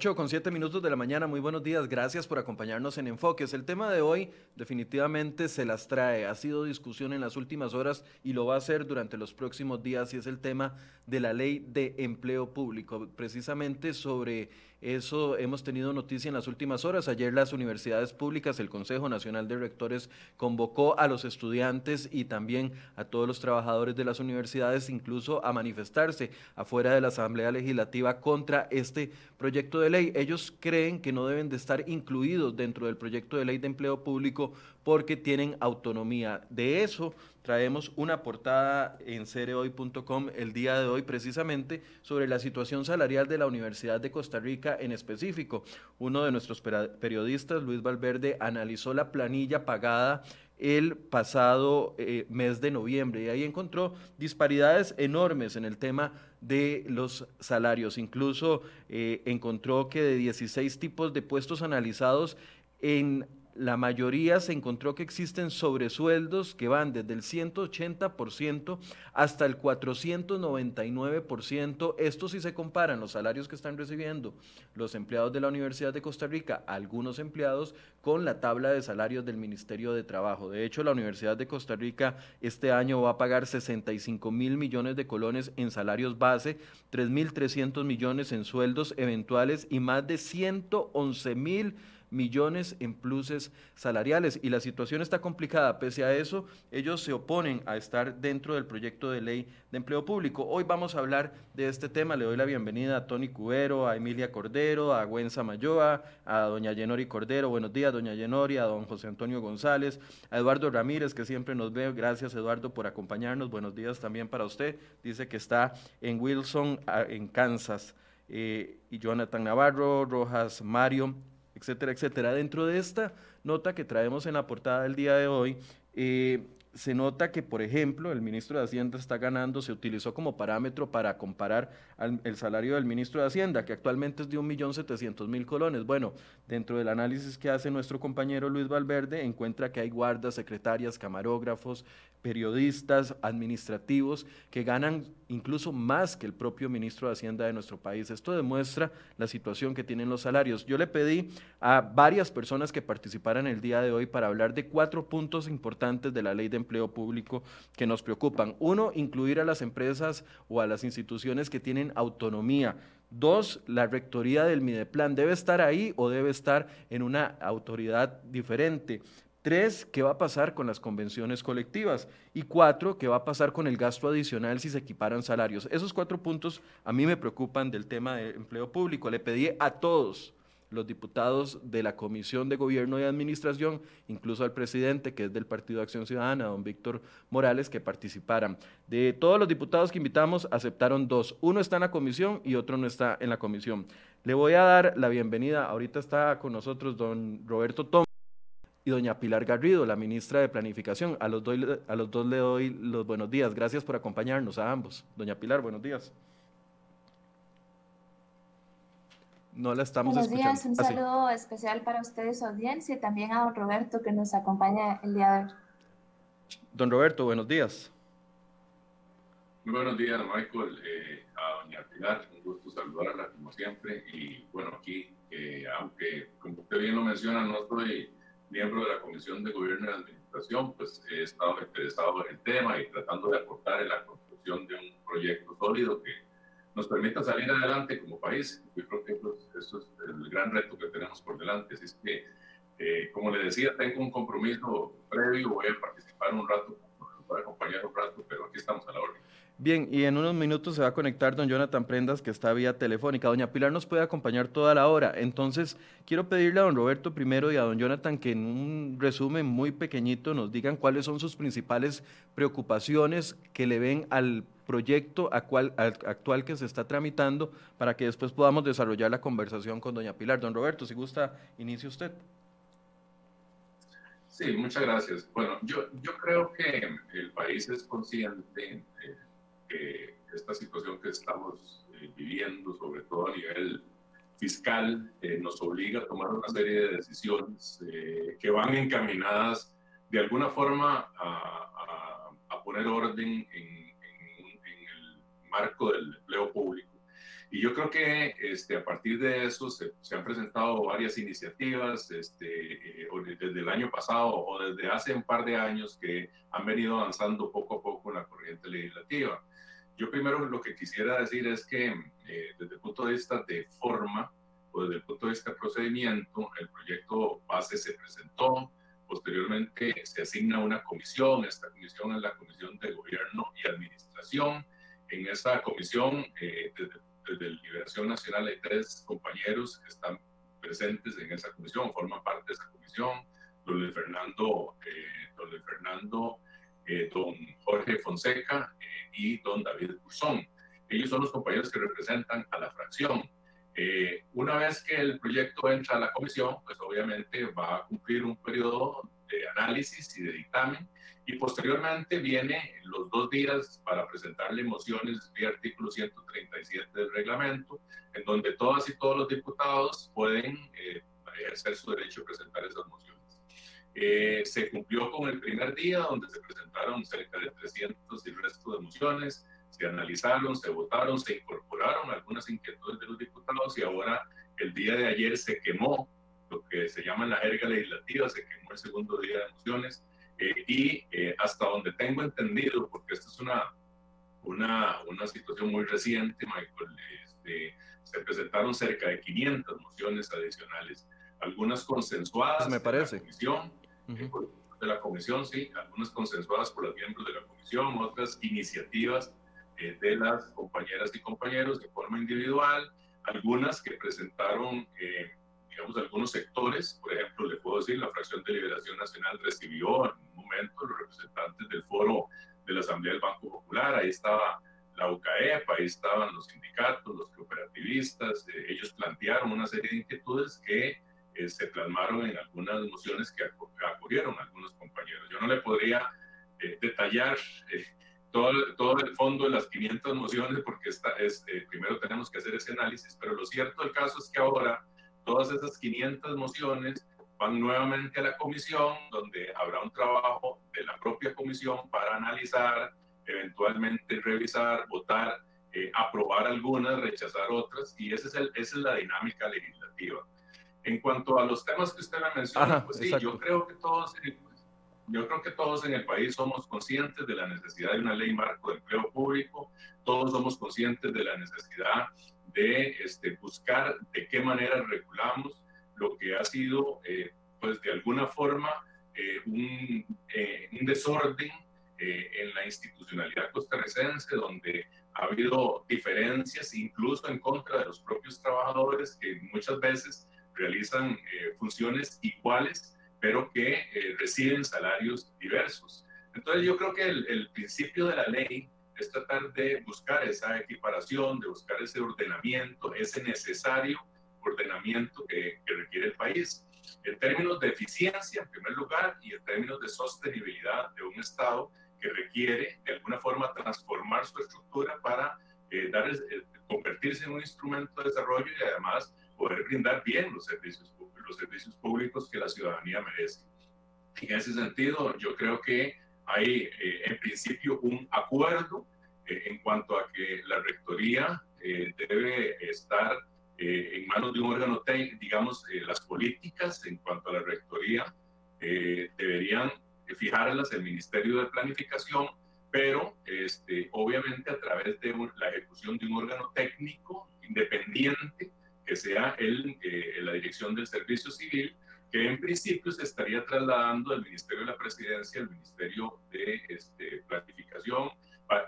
8 con 7 minutos de la mañana, muy buenos días, gracias por acompañarnos en Enfoques. El tema de hoy definitivamente se las trae, ha sido discusión en las últimas horas y lo va a ser durante los próximos días y es el tema de la ley de empleo público. Precisamente sobre eso hemos tenido noticia en las últimas horas. Ayer las universidades públicas, el Consejo Nacional de Rectores convocó a los estudiantes y también a todos los trabajadores de las universidades incluso a manifestarse afuera de la Asamblea Legislativa contra este proyecto de ley. Ellos creen que no deben de estar incluidos dentro del proyecto de ley de empleo público porque tienen autonomía. De eso traemos una portada en cereoy.com el día de hoy precisamente sobre la situación salarial de la Universidad de Costa Rica en específico. Uno de nuestros periodistas, Luis Valverde, analizó la planilla pagada el pasado eh, mes de noviembre y ahí encontró disparidades enormes en el tema de los salarios. Incluso eh, encontró que de 16 tipos de puestos analizados en la mayoría se encontró que existen sobresueldos que van desde el 180% hasta el 499%. Esto si se comparan los salarios que están recibiendo los empleados de la Universidad de Costa Rica, algunos empleados, con la tabla de salarios del Ministerio de Trabajo. De hecho, la Universidad de Costa Rica este año va a pagar 65 mil millones de colones en salarios base, 3.300 millones en sueldos eventuales y más de 111 mil en pluses salariales. Y la situación está complicada. Pese a eso, ellos se oponen a estar dentro del proyecto de ley de empleo público. Hoy vamos a hablar de este tema. Le doy la bienvenida a Tony Cubero, a Emilia Cordero, a Gwen Samayoa, a doña Yenori Cordero. Buenos días, doña Yenori, a don José Antonio González, a Eduardo Ramírez, que siempre nos ve. Gracias, Eduardo, por acompañarnos. Buenos días también para usted. Dice que está en Wilson, en Kansas. Eh, y Jonathan Navarro, Rojas Mario, etcétera, etcétera. Dentro de esta nota que traemos en la portada del día de hoy, eh, se nota que, por ejemplo, el ministro de Hacienda está ganando, se utilizó como parámetro para comparar el salario del ministro de Hacienda, que actualmente es de 1.700.000 colones. Bueno, dentro del análisis que hace nuestro compañero Luis Valverde, encuentra que hay guardas, secretarias, camarógrafos, periodistas, administrativos, que ganan incluso más que el propio ministro de Hacienda de nuestro país. Esto demuestra la situación que tienen los salarios. Yo le pedí a varias personas que participaran el día de hoy para hablar de cuatro puntos importantes de la ley de empleo público que nos preocupan. Uno, incluir a las empresas o a las instituciones que tienen autonomía. Dos, la rectoría del Mideplan debe estar ahí o debe estar en una autoridad diferente. Tres, ¿qué va a pasar con las convenciones colectivas? Y cuatro, ¿qué va a pasar con el gasto adicional si se equiparan salarios? Esos cuatro puntos a mí me preocupan del tema de empleo público. Le pedí a todos los diputados de la Comisión de Gobierno y Administración, incluso al presidente, que es del Partido Acción Ciudadana, don Víctor Morales, que participaran. De todos los diputados que invitamos, aceptaron dos. Uno está en la comisión y otro no está en la comisión. Le voy a dar la bienvenida. Ahorita está con nosotros don Roberto Tom y doña Pilar Garrido, la ministra de Planificación. A los, a los dos le doy los buenos días. Gracias por acompañarnos a ambos. Doña Pilar, buenos días. No la estamos Buenos días, un ah, saludo especial para ustedes, audiencia, y también a don Roberto que nos acompaña el día de hoy. Don Roberto, buenos días. Muy buenos días, Michael. Eh, a doña Pilar, un gusto saludarla como siempre. Y bueno, aquí, eh, aunque como usted bien lo menciona, no estoy miembro de la Comisión de Gobierno y Administración, pues he estado interesado en el tema y tratando de aportar en la construcción de un proyecto sólido que nos permita salir adelante como país. Yo creo que eso, es el gran reto que tenemos por delante. Así es que, eh, como le decía, tengo un compromiso previo, voy a participar un rato, voy a acompañar un rato, pero aquí estamos a la orden. Bien, y en unos minutos se va a conectar don Jonathan Prendas, que está vía telefónica. Doña Pilar nos puede acompañar toda la hora. Entonces, quiero pedirle a don Roberto primero y a don Jonathan que en un resumen muy pequeñito nos digan cuáles son sus principales preocupaciones que le ven al proyecto actual, que se está tramitando para que después podamos desarrollar la conversación con doña Pilar. Don Roberto, si gusta, inicie usted. Sí, muchas gracias. Bueno, yo, yo creo que el país es consciente esta situación que estamos eh, viviendo, sobre todo a nivel fiscal, eh, nos obliga a tomar una serie de decisiones eh, que van encaminadas de alguna forma a, a, poner orden en, en, el marco del empleo público. Y yo creo que este, a partir de eso se, se han presentado varias iniciativas este, eh, desde el año pasado o desde hace un par de años que han venido avanzando poco a poco en la corriente legislativa. Yo primero lo que quisiera decir es que eh, desde el punto de vista de forma o desde el punto de vista de procedimiento, el proyecto base se presentó, posteriormente se asigna una comisión, esta comisión es la Comisión de Gobierno y Administración. En esa comisión, eh, desde de Liberación Nacional hay tres compañeros que están presentes en esa comisión, forman parte de esa comisión, don Luis Fernando, eh, don, Fernando eh, don Jorge Fonseca eh, y don David Curzón. Ellos son los compañeros que representan a la fracción. una vez que el proyecto entra a la comisión, pues obviamente va a cumplir un periodo de análisis y de dictamen y posteriormente viene los dos días para presentarle mociones de artículo 137 del reglamento, en donde todas y todos los diputados pueden eh, ejercer su derecho a presentar esas mociones. Eh, se cumplió con el primer día, donde se presentaron cerca de 300 y resto de mociones, se analizaron, se votaron, se incorporaron algunas inquietudes de los diputados y ahora el día de ayer se quemó lo que se llama la jerga legislativa, se quemó el segundo día de mociones eh, y eh, hasta donde tengo entendido, porque esta es una, una, una situación muy reciente, Michael, este, se presentaron cerca de 500 mociones adicionales, algunas consensuadas Me parece. de la comisión, eh, de la comisión, sí, algunas consensuadas por los miembros de la comisión, otras iniciativas de las compañeras y compañeros de forma individual, algunas que presentaron digamos, algunos sectores, por ejemplo, le puedo decir, la fracción de Liberación Nacional recibió en un momento los representantes del foro de la Asamblea del Banco Popular, ahí estaba la UCAEP, ahí estaban los sindicatos, los cooperativistas, eh, ellos plantearon una serie de inquietudes que eh, se plasmaron en algunas mociones que acogieron algunos compañeros. Yo no le podría eh, detallar todo, todo el fondo de las 500 mociones porque esta es, primero tenemos que hacer ese análisis, pero lo cierto del caso es que ahora todas esas 500 mociones van nuevamente a la comisión, donde habrá un trabajo de la propia comisión para analizar, eventualmente revisar, votar, eh, aprobar algunas, rechazar otras, y ese es el, esa es la dinámica legislativa. En cuanto a los temas que usted me menciona, pues sí, yo creo que todos yo creo que todos en el país somos conscientes de la necesidad de una ley marco de empleo público, todos somos conscientes de la necesidad de este, buscar de qué manera regulamos lo que ha sido, eh, pues de alguna forma, eh, un, eh, un, desorden en la institucionalidad costarricense, donde ha habido diferencias incluso en contra de los propios trabajadores que muchas veces realizan funciones iguales, pero que reciben salarios diversos. Entonces yo creo que el, el principio de la ley es tratar de buscar esa equiparación, de buscar ese ordenamiento, ese necesario ordenamiento que, requiere el país. En términos de eficiencia, en primer lugar, y en términos de sostenibilidad de un Estado que requiere de alguna forma transformar su estructura para eh, dar, eh, convertirse en un instrumento de desarrollo y además poder brindar bien los servicios, los servicios públicos que la ciudadanía merece. En ese sentido, yo creo que hay eh, en principio un acuerdo eh, en cuanto a que la rectoría eh, debe estar en manos de un órgano técnico, digamos, las políticas en cuanto a la rectoría deberían fijarlas el Ministerio de Planificación, pero este, obviamente a través de la ejecución de un órgano técnico independiente que sea el, la dirección del servicio civil que en principio se estaría trasladando del Ministerio de la Presidencia al Ministerio de este, Planificación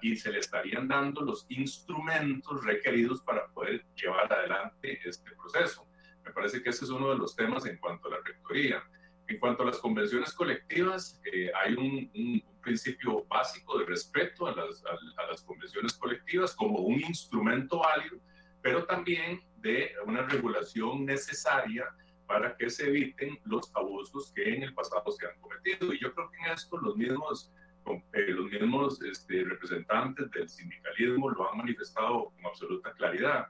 y se le estarían dando los instrumentos requeridos para poder llevar adelante este proceso. Me parece que ese es uno de los temas en cuanto a la rectoría. En cuanto a las convenciones colectivas, eh, hay un, un, principio básico de respeto a las, a las convenciones colectivas como un instrumento válido, pero también de una regulación necesaria para que se eviten los abusos que en el pasado se han cometido. Y yo creo que en esto los mismos, eh, los mismos este, representantes del sindicalismo lo han manifestado con absoluta claridad.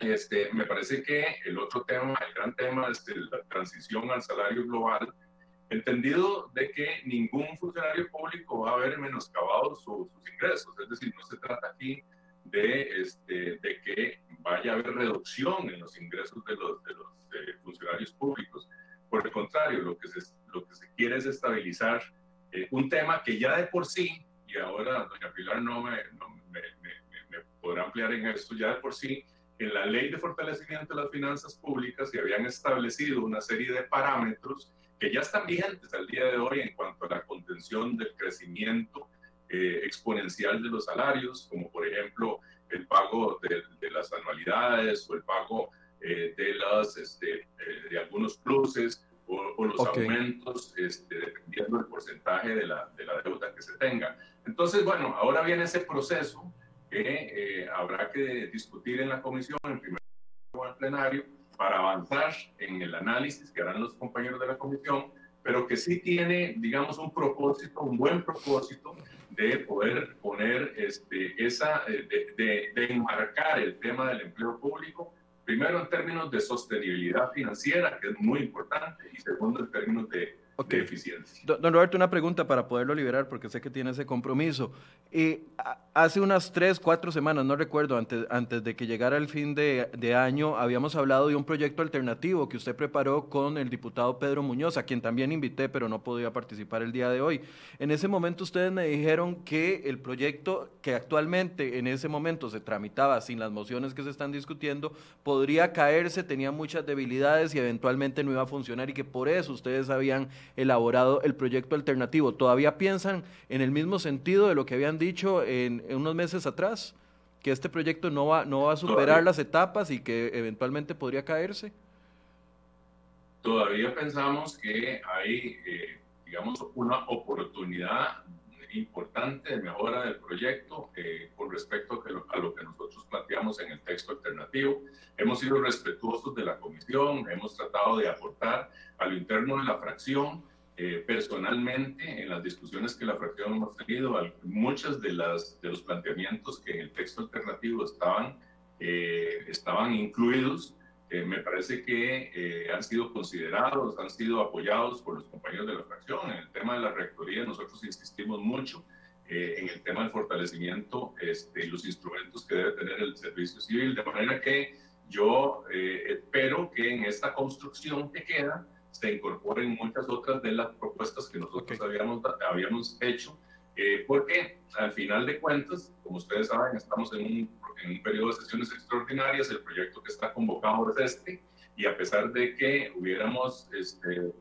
Este, me parece que el otro tema, el gran tema es la transición al salario global, entendido de que ningún funcionario público va a haber menoscabado sus ingresos, es decir, no se trata aquí de, este, de que vaya a haber reducción en los ingresos de los, de los eh, funcionarios públicos. Por el contrario, lo que se, lo que se quiere es estabilizar eh, un tema que ya de por sí, y ahora doña Pilar no, me, no me, podrá ampliar en esto, ya de por sí, en la ley de fortalecimiento de las finanzas públicas se habían establecido una serie de parámetros que ya están vigentes al día de hoy en cuanto a la contención del crecimiento eh, exponencial de los salarios, como por ejemplo el pago de, de las anualidades o el pago eh, de, las, este, eh, de algunos pluses o, los aumentos, este, dependiendo del porcentaje de la, de la, deuda que se tenga. Entonces, bueno, ahora viene ese proceso que habrá que discutir en la comisión, en primer lugar en plenario, para avanzar en el análisis que harán los compañeros de la comisión, pero que sí tiene, digamos, un propósito, un buen propósito de poder poner este, esa, eh, de, de, de enmarcar el tema del empleo público, primero en términos de sostenibilidad financiera, que es muy importante, y segundo en términos de Okay. Don Roberto, una pregunta para poderlo liberar, porque sé que tiene ese compromiso. Eh, hace unas tres, cuatro semanas, no recuerdo, antes, antes de que llegara el fin de, de, año, habíamos hablado de un proyecto alternativo que usted preparó con el diputado Pedro Muñoz, a quien también invité, pero no podía participar el día de hoy. En ese momento ustedes me dijeron que el proyecto que actualmente en ese momento se tramitaba sin las mociones que se están discutiendo, podría caerse, tenía muchas debilidades y eventualmente no iba a funcionar y que por eso ustedes habían elaborado el proyecto alternativo. ¿Todavía piensan en el mismo sentido de lo que habían dicho en, unos meses atrás? ¿Que este proyecto no va, no va a superar las etapas y que eventualmente podría caerse? Todavía pensamos que hay, eh, digamos, una oportunidad importante de mejora del proyecto eh, con respecto a lo, que nosotros planteamos en el texto alternativo. Hemos sido respetuosos de la comisión, hemos tratado de aportar a lo interno de la fracción. Eh, personalmente, en las discusiones que la fracción hemos tenido, muchos de, las, de los planteamientos que en el texto alternativo estaban, eh, estaban incluidos, me parece que han sido considerados, han sido apoyados por los compañeros de la fracción. En el tema de la rectoría nosotros insistimos mucho eh, en el tema del fortalecimiento este, y los instrumentos que debe tener el servicio civil, de manera que yo eh, espero que en esta construcción que queda se incorporen muchas otras de las propuestas que nosotros habíamos, habíamos hecho, eh, porque al final de cuentas, como ustedes saben, estamos en un en un periodo de sesiones extraordinarias, el proyecto que está convocado es este, y a pesar de que hubiéramos, este,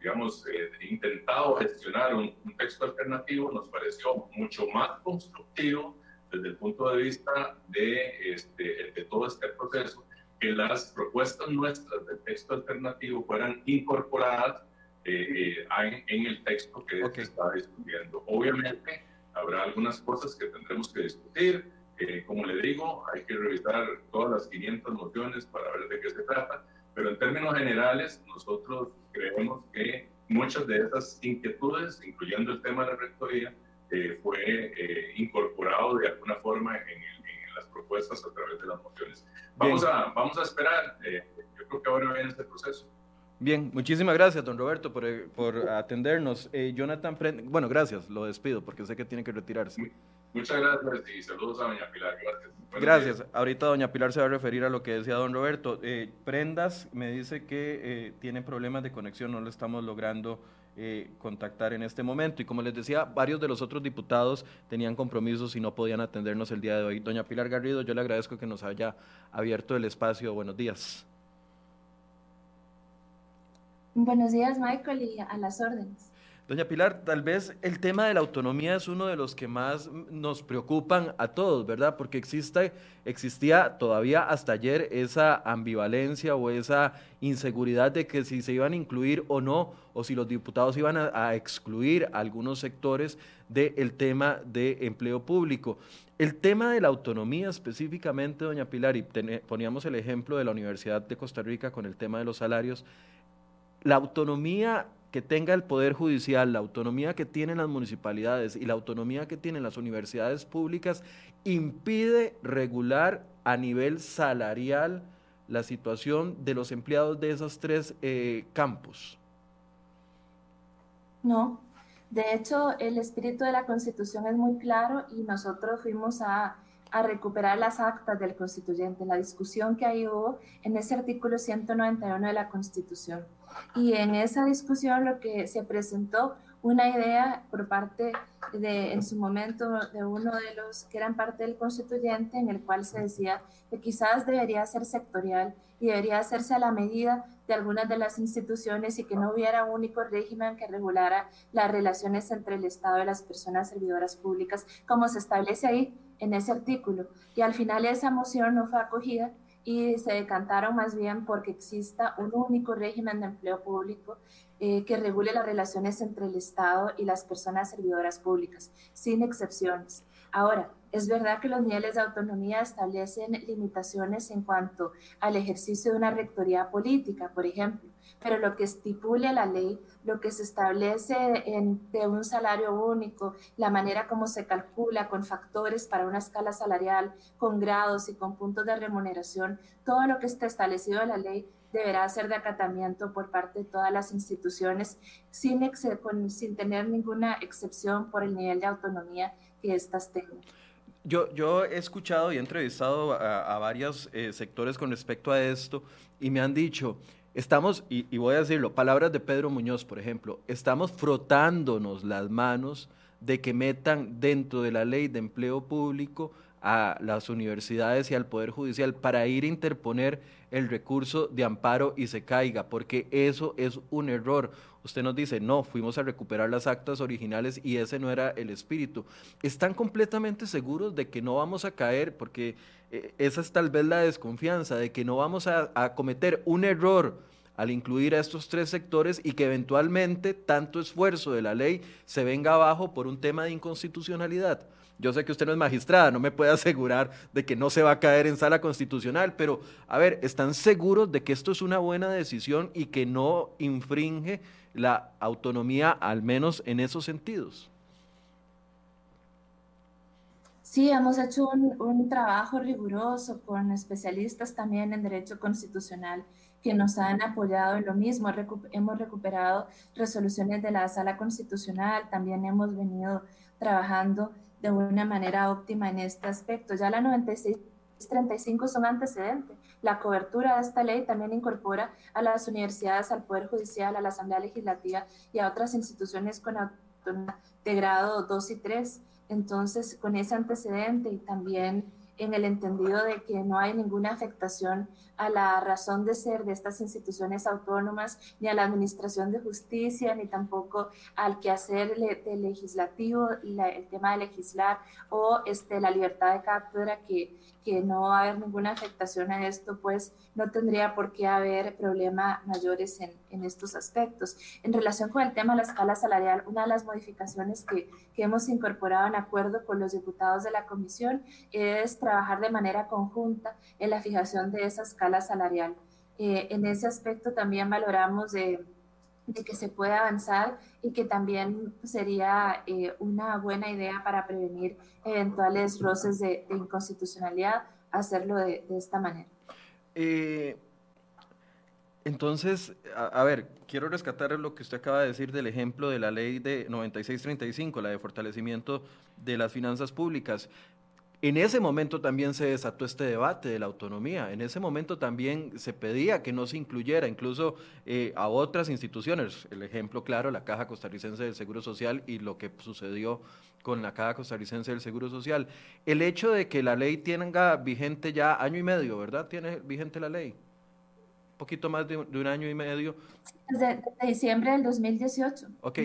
digamos, eh, intentado gestionar un, texto alternativo, nos pareció mucho más constructivo desde el punto de vista de, este, de todo este proceso, que las propuestas nuestras del texto alternativo fueran incorporadas eh, eh, en, el texto que se está discutiendo. Obviamente, habrá algunas cosas que tendremos que discutir, eh, como le digo, hay que revisar todas las 500 mociones para ver de qué se trata, pero en términos generales nosotros creemos que muchas de esas inquietudes, incluyendo el tema de la rectoría, eh, fue eh, incorporado de alguna forma en, las propuestas a través de las mociones. Vamos, a, vamos a esperar, yo creo que ahora viene este proceso. Bien, muchísimas gracias, don Roberto, por, por atendernos. Jonathan, bueno, gracias, lo despido porque sé que tiene que retirarse. Muchas gracias y saludos a doña Pilar. Gracias. gracias. Ahorita doña Pilar se va a referir a lo que decía don Roberto. Eh, Prendas me dice que eh, tiene problemas de conexión, no le estamos logrando eh, contactar en este momento. Y como les decía, varios de los otros diputados tenían compromisos y no podían atendernos el día de hoy. Doña Pilar Garrido, yo le agradezco que nos haya abierto el espacio. Buenos días. Buenos días, Michael, y a las órdenes. Doña Pilar, tal vez el tema de la autonomía es uno de los que más nos preocupan a todos, ¿verdad? Porque existía todavía hasta ayer esa ambivalencia o esa inseguridad de que si se iban a incluir o no, o si los diputados iban a, excluir algunos sectores del tema de empleo público. El tema de la autonomía específicamente, doña Pilar, y poníamos el ejemplo de la Universidad de Costa Rica con el tema de los salarios, la autonomía que tenga el Poder Judicial, la autonomía que tienen las municipalidades y la autonomía que tienen las universidades públicas impide regular a nivel salarial la situación de los empleados de esos tres eh, campos? No, de hecho el espíritu de la Constitución es muy claro y nosotros fuimos a a recuperar las actas del constituyente, la discusión que ahí hubo en ese artículo 191 de la Constitución. Y en esa discusión lo que se presentó una idea por parte de, en su momento, de uno de los que eran parte del constituyente, en el cual se decía que quizás debería ser sectorial y debería hacerse a la medida de algunas de las instituciones y que no hubiera un único régimen que regulara las relaciones entre el Estado y las personas servidoras públicas, como se establece ahí en ese artículo. Y al final esa moción no fue acogida y se decantaron más bien porque exista un único régimen de empleo público eh, que regule las relaciones entre el Estado y las personas servidoras públicas, sin excepciones. Ahora, es verdad que los niveles de autonomía establecen limitaciones en cuanto al ejercicio de una rectoría política, por ejemplo, pero lo que estipule la ley, lo que se establece de un salario único, la manera como se calcula con factores para una escala salarial, con grados y con puntos de remuneración, todo lo que está establecido en la ley deberá ser de acatamiento por parte de todas las instituciones sin tener ninguna excepción por el nivel de autonomía que éstas tengan. Yo, yo he escuchado y he entrevistado a, varios eh, sectores con respecto a esto y me han dicho, estamos, y, y, voy a decirlo, palabras de Pedro Muñoz, por ejemplo, estamos frotándonos las manos de que metan dentro de la ley de empleo público a las universidades y al Poder Judicial para ir a interponer el recurso de amparo y se caiga, porque eso es un error. Usted nos dice, no, fuimos a recuperar las actas originales y ese no era el espíritu. ¿Están completamente seguros de que no vamos a caer? Porque eh, esa es tal vez la desconfianza, de que no vamos a, a cometer un error al incluir a estos tres sectores y que eventualmente tanto esfuerzo de la ley se venga abajo por un tema de inconstitucionalidad. Yo sé que usted no es magistrada, no me puede asegurar de que no se va a caer en sala constitucional, pero a ver, ¿están seguros de que esto es una buena decisión y que no infringe la autonomía, al menos en esos sentidos? Sí, hemos hecho un, trabajo riguroso con especialistas también en derecho constitucional que nos han apoyado en lo mismo. hemos recuperado resoluciones de la sala constitucional, también hemos venido trabajando de una manera óptima en este aspecto. Ya la 9635 son antecedentes. La cobertura de esta ley también incorpora a las universidades, al Poder Judicial, a la Asamblea Legislativa y a otras instituciones con de grado 2 y 3. Entonces, con ese antecedente y también en el entendido de que no hay ninguna afectación a la razón de ser de estas instituciones autónomas, ni a la administración de justicia, ni tampoco al quehacer legislativo, el tema de legislar o este, la libertad de cátedra, que, que no va a haber ninguna afectación a esto, pues no tendría por qué haber problemas mayores en, en, estos aspectos. En relación con el tema de la escala salarial, una de las modificaciones que, que hemos incorporado en acuerdo con los diputados de la comisión es trabajar de manera conjunta en la fijación de esa escala salarial. Eh, en ese aspecto también valoramos de, que se pueda avanzar y que también sería eh, una buena idea para prevenir eventuales roces de, inconstitucionalidad hacerlo de, de esta manera. Eh, entonces, a, a, ver, quiero rescatar lo que usted acaba de decir del ejemplo de la ley de 9635, la de fortalecimiento de las finanzas públicas. En ese momento también se desató este debate de la autonomía, en ese momento también se pedía que no se incluyera incluso eh, a otras instituciones, el ejemplo claro, la Caja Costarricense del Seguro Social y lo que sucedió con la Caja Costarricense del Seguro Social. El hecho de que la ley tenga vigente ya año y medio, ¿verdad? Tiene vigente la ley. Un poquito más de, un año y medio. Desde, diciembre del 2018. Ok,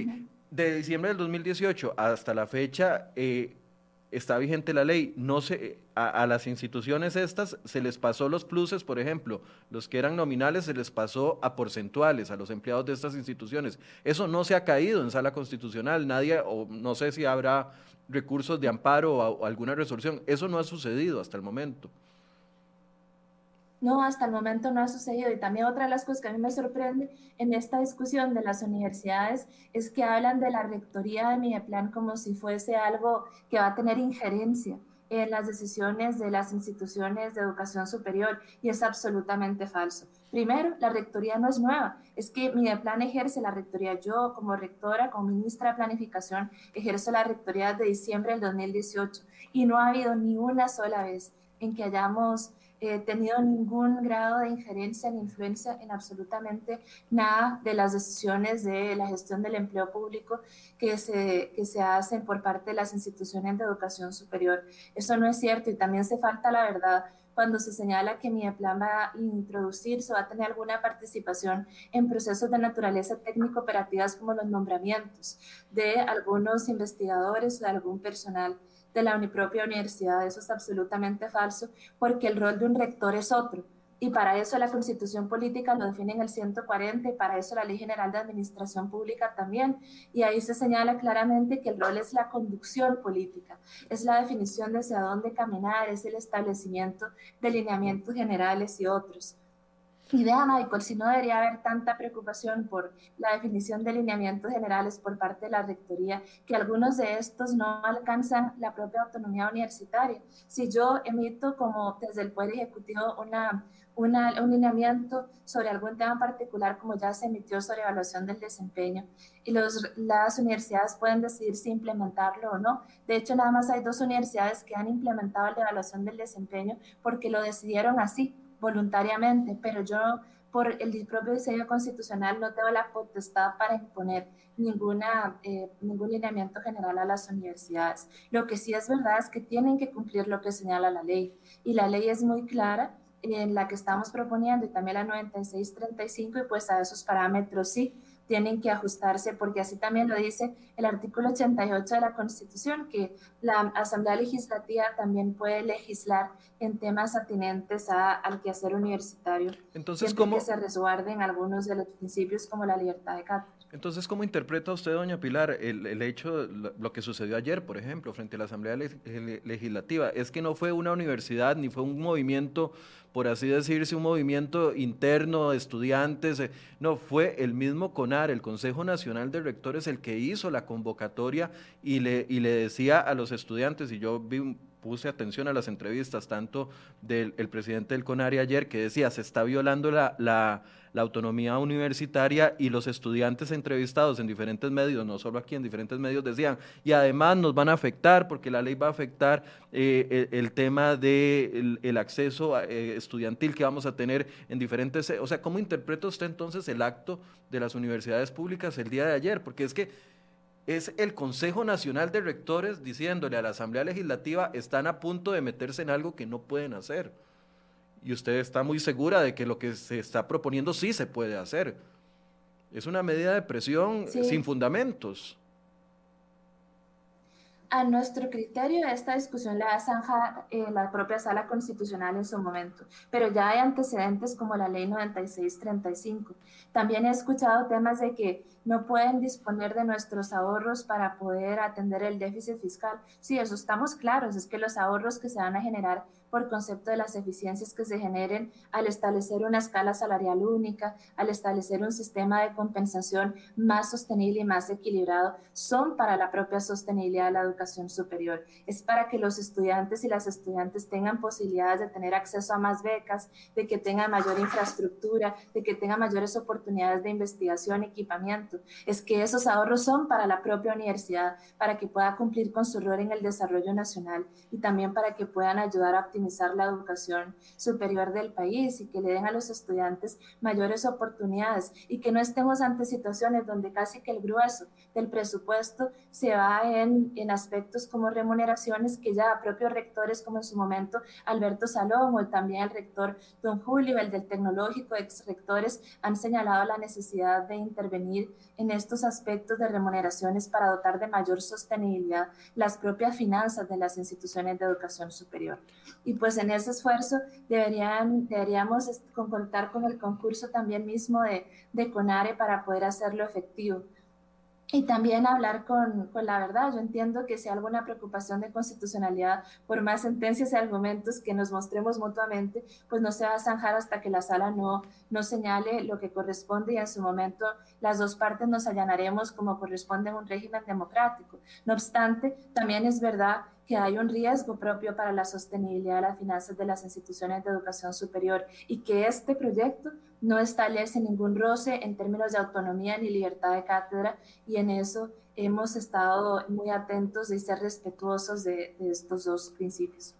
de diciembre del 2018 hasta la fecha, eh, está vigente la ley, no se, a, las instituciones estas se les pasó los pluses, por ejemplo, los que eran nominales se les pasó a porcentuales a los empleados de estas instituciones. Eso no se ha caído en sala constitucional, nadie, o no sé si habrá recursos de amparo o alguna resolución, eso no ha sucedido hasta el momento. No, hasta el momento no ha sucedido. Y también otra de las cosas que a mí me sorprende en esta discusión de las universidades es que hablan de la rectoría de plan como si fuese algo que va a tener injerencia en las decisiones de las instituciones de educación superior y es absolutamente falso. Primero, la rectoría no es nueva, es que Mideplan ejerce la rectoría. Yo como rectora, como ministra de Planificación, ejerzo la rectoría de diciembre del 2018 y no ha habido ni una sola vez en que hayamos eh, tenido ningún grado de injerencia ni influencia en absolutamente nada de las decisiones de la gestión del empleo público que se, que se hacen por parte de las instituciones de educación superior. Eso no es cierto y también se falta la verdad cuando se señala que mi plan va a introducirse o va a tener alguna participación en procesos de naturaleza técnico-operativas como los nombramientos de algunos investigadores o de algún personal de la propia universidad. Eso es absolutamente falso porque el rol de un rector es otro. Y para eso la constitución política lo define en el 140 y para eso la ley general de administración pública también. Y ahí se señala claramente que el rol es la conducción política, es la definición de hacia dónde caminar, es el establecimiento de lineamientos generales y otros idea, Michael, si no debería haber tanta preocupación por la definición de lineamientos generales por parte de la Rectoría, que algunos de estos no alcanzan la propia autonomía universitaria. Si yo emito como desde el Poder Ejecutivo una, un lineamiento sobre algún tema particular, como ya se emitió sobre evaluación del desempeño, y las universidades pueden decidir si implementarlo o no. De hecho, nada más hay dos universidades que han implementado la evaluación del desempeño porque lo decidieron así voluntariamente, pero yo por el propio diseño constitucional no tengo la potestad para imponer ninguna, eh, ningún lineamiento general a las universidades. Lo que sí es verdad es que tienen que cumplir lo que señala la ley y la ley es muy clara en la que estamos proponiendo y también la 9635 y pues a esos parámetros sí tienen que ajustarse, porque así también lo dice el artículo 88 de la Constitución, que la Asamblea Legislativa también puede legislar en temas atinentes a, al quehacer universitario. Entonces, ¿cómo? que se resguarden algunos de los principios como la libertad de cátedra. Entonces, ¿cómo interpreta usted, doña Pilar, el, el hecho, lo, que sucedió ayer, por ejemplo, frente a la Asamblea Legislativa? Es que no fue una universidad ni fue un movimiento por así decirse, un movimiento interno de estudiantes. Eh, no, fue el mismo CONAR, el Consejo Nacional de Rectores, el que hizo la convocatoria y le, y le decía a los estudiantes, y yo vi puse atención a las entrevistas tanto del presidente del CONARI ayer que decía se está violando la, la, autonomía universitaria y los estudiantes entrevistados en diferentes medios, no solo aquí en diferentes medios, decían, y además nos van a afectar porque la ley va a afectar eh, el, tema del de el, acceso eh, estudiantil que vamos a tener en diferentes, o sea, ¿cómo interpreta usted entonces el acto de las universidades públicas el día de ayer? Porque es que es el Consejo Nacional de Rectores diciéndole a la Asamblea Legislativa están a punto de meterse en algo que no pueden hacer. Y usted está muy segura de que lo que se está proponiendo sí se puede hacer. Es una medida de presión sin fundamentos. A nuestro criterio, esta discusión la zanja eh, la propia sala constitucional en su momento, pero ya hay antecedentes como la ley 9635. También he escuchado temas de que no pueden disponer de nuestros ahorros para poder atender el déficit fiscal. Sí, eso estamos claros, es que los ahorros que se van a generar por concepto de las eficiencias que se generen al establecer una escala salarial única, al establecer un sistema de compensación más sostenible y más equilibrado, son para la propia sostenibilidad de la educación superior. Es para que los estudiantes y las estudiantes tengan posibilidades de tener acceso a más becas, de que tengan mayor infraestructura, de que tengan mayores oportunidades de investigación, equipamiento. Es que esos ahorros son para la propia universidad, para que pueda cumplir con su rol en el desarrollo nacional y también para que puedan ayudar a optimizar la educación superior del país y que le den a los estudiantes mayores oportunidades y que no estemos ante situaciones donde casi que el grueso del presupuesto se va en, en aspectos como remuneraciones que ya propios rectores como en su momento Alberto Salón o también el rector Don Julio, el del tecnológico, ex rectores, han señalado la necesidad de intervenir en estos aspectos de remuneraciones para dotar de mayor sostenibilidad las propias finanzas de las instituciones de educación superior. Y pues en ese esfuerzo deberían, deberíamos contar con el concurso también mismo de, de CONARE para poder hacerlo efectivo y también hablar con, con, la verdad. Yo entiendo que si hay alguna preocupación de constitucionalidad, por más sentencias y argumentos que nos mostremos mutuamente, pues no se va a zanjar hasta que la sala no, no señale lo que corresponde y en su momento las dos partes nos allanaremos como corresponde en un régimen democrático. No obstante, también es verdad que hay un riesgo propio para la sostenibilidad de las finanzas de las instituciones de educación superior y que este proyecto no establece ningún roce en términos de autonomía ni libertad de cátedra y en eso hemos estado muy atentos y ser respetuosos de, estos dos principios.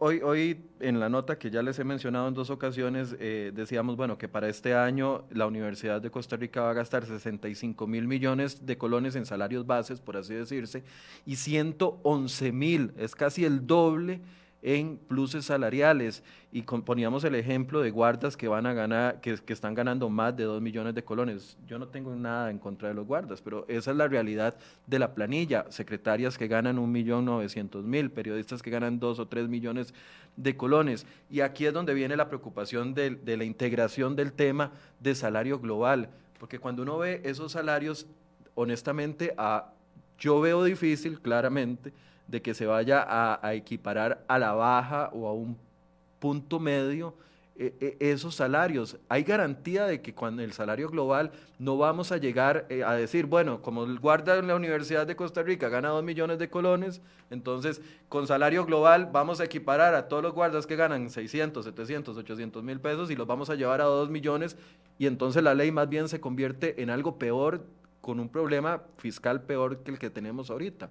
Hoy, hoy en la nota que ya les he mencionado en dos ocasiones, eh, decíamos, bueno, que para este año la Universidad de Costa Rica va a gastar 65 mil millones de colones en salarios bases, por así decirse, y 111 mil, es casi el doble en pluses salariales y poníamos el ejemplo de guardas que van a ganar, que, están ganando más de 2 millones de colones. Yo no tengo nada en contra de los guardas, pero esa es la realidad de la planilla. Secretarias que ganan 1.900.000, periodistas que ganan 2 o 3 millones de colones. Y aquí es donde viene la preocupación de, de la integración del tema de salario global, porque cuando uno ve esos salarios, honestamente, a, yo veo difícil, claramente, de que se vaya a, equiparar a la baja o a un punto medio eh, eh, esos salarios. Hay garantía de que cuando el salario global no vamos a llegar eh, a decir, bueno, como el guarda en la Universidad de Costa Rica gana dos millones de colones, entonces con salario global vamos a equiparar a todos los guardas que ganan 600, 700, 800 mil pesos y los vamos a llevar a dos millones y entonces la ley más bien se convierte en algo peor, con un problema fiscal peor que el que tenemos ahorita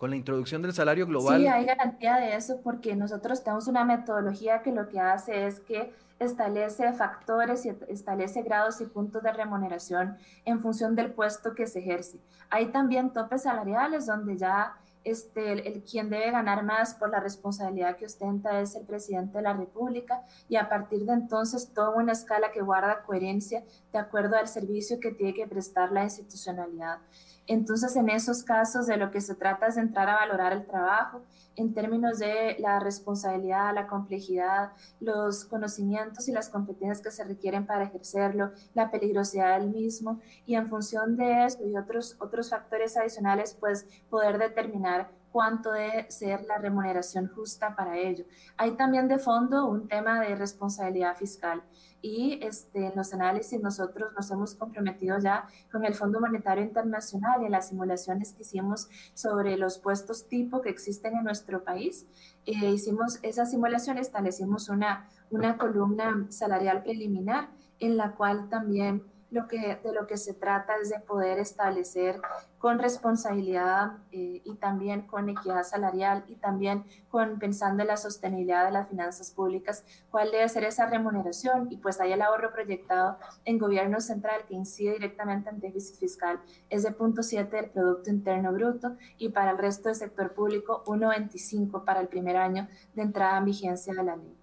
con la introducción del salario global. Sí, hay garantía de eso porque nosotros tenemos una metodología que lo que hace es que establece factores y establece grados y puntos de remuneración en función del puesto que se ejerce. Hay también topes salariales donde ya este, el, quien debe ganar más por la responsabilidad que ostenta es el presidente de la República y a partir de entonces toda una escala que guarda coherencia de acuerdo al servicio que tiene que prestar la institucionalidad. Entonces, en esos casos de lo que se trata es de entrar a valorar el trabajo en términos de la responsabilidad, la complejidad, los conocimientos y las competencias que se requieren para ejercerlo, la peligrosidad del mismo y en función de eso y otros, otros factores adicionales, pues poder determinar cuánto debe ser la remuneración justa para ello. Hay también de fondo un tema de responsabilidad fiscal y este, en los análisis nosotros nos hemos comprometido ya con el Fondo Monetario Internacional en las simulaciones que hicimos sobre los puestos tipo que existen en nuestro país. Eh, hicimos esas simulaciones, establecimos una, una columna salarial preliminar en la cual también lo que, de lo que se trata es de poder establecer con responsabilidad eh, y también con equidad salarial y también con pensando en la sostenibilidad de las finanzas públicas, cuál debe ser esa remuneración y pues hay el ahorro proyectado en gobierno central que incide directamente en déficit fiscal es de 0.7 del Producto Interno Bruto y para el resto del sector público 1.25 para el primer año de entrada en vigencia de la ley.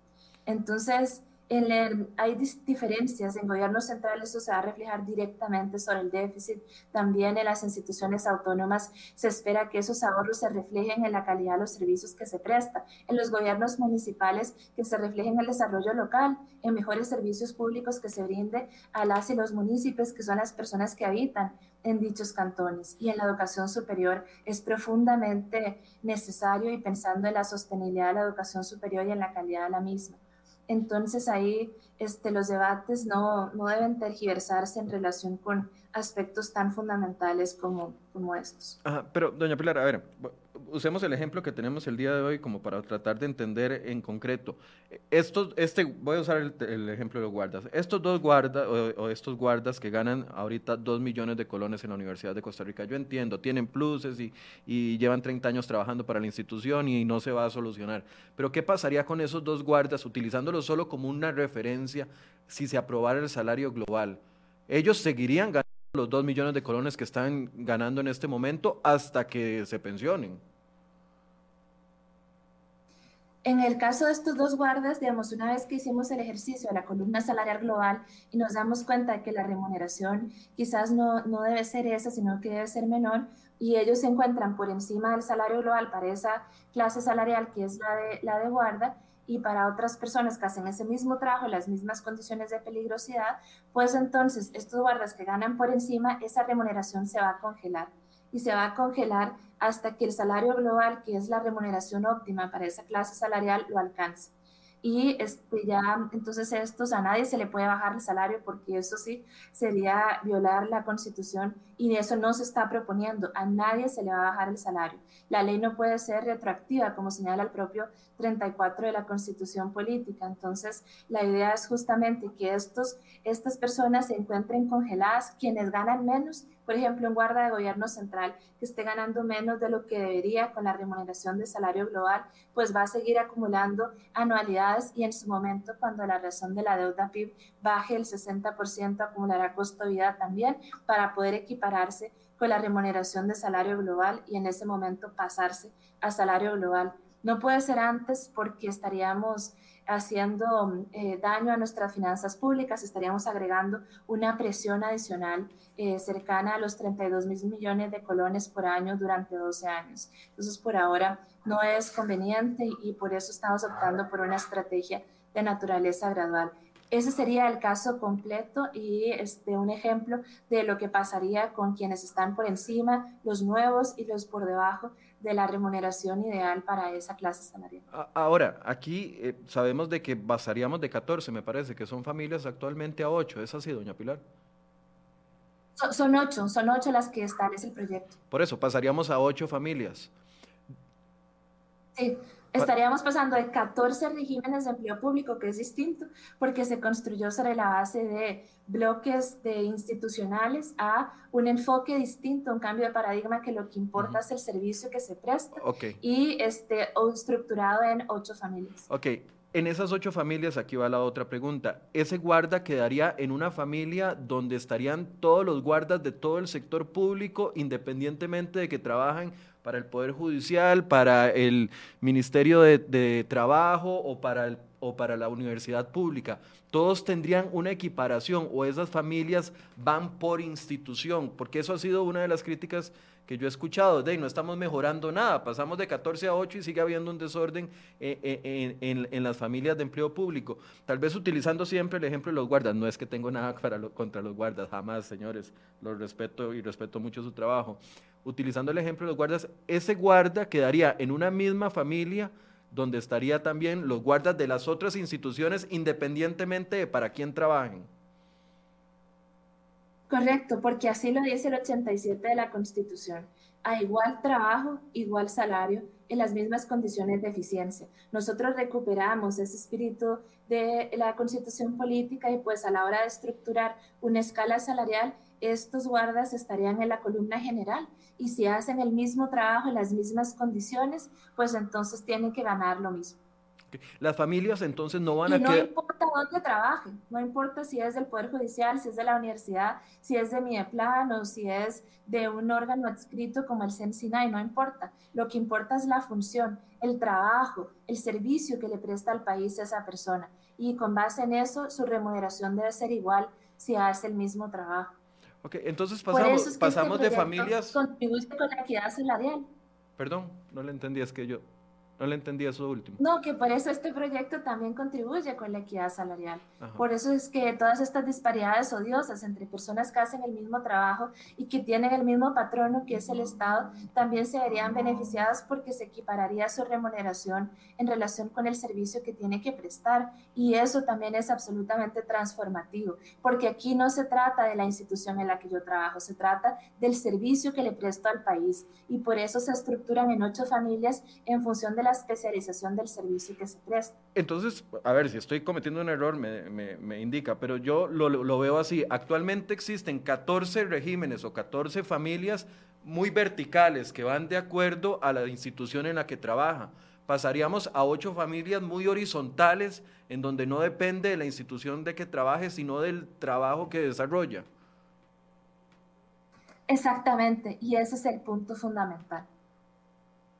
Entonces, hay diferencias en gobiernos centrales, eso se va a reflejar directamente sobre el déficit. También en las instituciones autónomas se espera que esos ahorros se reflejen en la calidad de los servicios que se prestan. En los gobiernos municipales, que se reflejen en el desarrollo local, en mejores servicios públicos que se brinde a las y los municipios, que son las personas que habitan en dichos cantones. Y en la educación superior es profundamente necesario y pensando en la sostenibilidad de la educación superior y en la calidad de la misma. Entonces ahí este, los debates no, no deben tergiversarse en relación con aspectos tan fundamentales como, como estos. pero, doña Pilar, a ver, usemos el ejemplo que tenemos el día de hoy como para tratar de entender en concreto. Estos, este, voy a usar el, ejemplo de los guardas. Estos dos guardas o, estos guardas que ganan ahorita dos millones de colones en la Universidad de Costa Rica, yo entiendo, tienen pluses y, y llevan 30 años trabajando para la institución y no se va a solucionar. Pero ¿qué pasaría con esos dos guardas utilizándolos solo como una referencia si se aprobara el salario global? Ellos seguirían ganando los dos millones de colones que están ganando en este momento hasta que se pensionen. En el caso de estos dos guardas, digamos, una vez que hicimos el ejercicio de la columna salarial global y nos damos cuenta de que la remuneración quizás no, no debe ser esa, sino que debe ser menor, y ellos se encuentran por encima del salario global para esa clase salarial que es la de, la de guarda, y para otras personas que hacen ese mismo trabajo, las mismas condiciones de peligrosidad, pues entonces estos guardas que ganan por encima, esa remuneración se va a congelar y se va a congelar hasta que el salario global, que es la remuneración óptima para esa clase salarial, lo alcance. y este, ya entonces estos a nadie se le puede bajar el salario porque eso sí sería violar la constitución y eso no se está proponiendo, a nadie se le va a bajar el salario. La ley no puede ser retroactiva como señala el propio 34 de la constitución política, entonces la idea es justamente que estos, estas personas se encuentren congeladas, quienes ganan menos por ejemplo, un guarda de gobierno central que esté ganando menos de lo que debería con la remuneración de salario global, pues va a seguir acumulando anualidades y en su momento, cuando la razón de la deuda PIB baje el 60%, acumulará costo vida también para poder equipararse con la remuneración de salario global y en ese momento pasarse a salario global. No puede ser antes porque estaríamos haciendo eh, daño a nuestras finanzas públicas, estaríamos agregando una presión adicional eh, cercana a los 32 mil millones de colones por año durante 12 años. Entonces, por ahora no es conveniente y por eso estamos optando por una estrategia de naturaleza gradual. Ese sería el caso completo y este, un ejemplo de lo que pasaría con quienes están por encima, los nuevos y los por debajo de la remuneración ideal para esa clase salarial. Ahora, aquí eh, sabemos de que basaríamos de 14, me parece, que son familias actualmente a 8. ¿Es así, doña Pilar? Son, son 8, son 8 las que establece el proyecto. Por eso, pasaríamos a 8 familias. Sí, estaríamos pasando de 14 regímenes de empleo público, que es distinto, porque se construyó sobre la base de bloques de institucionales a un enfoque distinto, un cambio de paradigma que lo que importa es el servicio que se presta y este, estructurado en ocho familias. Ok, en esas ocho familias, aquí va la otra pregunta. ¿Ese guarda quedaría en una familia donde estarían todos los guardas de todo el sector público, independientemente de que trabajen para el Poder Judicial, para el Ministerio de, Trabajo o para, el, o para la universidad pública. Todos tendrían una equiparación o esas familias van por institución, porque eso ha sido una de las críticas que yo he escuchado, de no estamos mejorando nada, pasamos de 14 a 8 y sigue habiendo un desorden eh, eh, en, las familias de empleo público. Tal vez utilizando siempre el ejemplo de los guardas, no es que tengo nada para contra los guardas, jamás, señores, los respeto y respeto mucho su trabajo. Utilizando el ejemplo de los guardas, ese guarda quedaría en una misma familia donde estaría también los guardas de las otras instituciones independientemente de para quién trabajen. Correcto, porque así lo dice el 87 de la Constitución. A igual trabajo, igual salario, en las mismas condiciones de eficiencia. Nosotros recuperamos ese espíritu de la Constitución política y pues a la hora de estructurar una escala salarial, estos guardas estarían en la columna general y si hacen el mismo trabajo en las mismas condiciones, pues entonces tienen que ganar lo mismo. Las familias entonces no van a... Y no importa dónde trabajen, no importa si es del Poder Judicial, si es de la universidad, si es de Mideplan o si es de un órgano adscrito como el CENSINAI, no importa. Lo que importa es la función, el trabajo, el servicio que le presta al país a esa persona. Y con base en eso, su remuneración debe ser igual si hace el mismo trabajo. Ok, entonces pasamos, este pasamos de familias... Contribuye con la equidad salarial. Perdón, no le entendí, es que yo... No le entendí eso último. No, que por eso este proyecto también contribuye con la equidad salarial. Por eso es que todas estas disparidades odiosas entre personas que hacen el mismo trabajo y que tienen el mismo patrono que es el Estado, también se verían beneficiadas porque se equipararía su remuneración en relación con el servicio que tiene que prestar. Y eso también es absolutamente transformativo, porque aquí no se trata de la institución en la que yo trabajo, se trata del servicio que le presto al país. Y por eso se estructuran en ocho familias en función de la especialización del servicio que se presta. Entonces, a ver, si estoy cometiendo un error, me, indica, pero yo lo, lo, veo así. Actualmente existen 14 regímenes o 14 familias muy verticales que van de acuerdo a la institución en la que trabaja. Pasaríamos a ocho familias muy horizontales en donde no depende de la institución de que trabaje, sino del trabajo que desarrolla. Exactamente, y ese es el punto fundamental.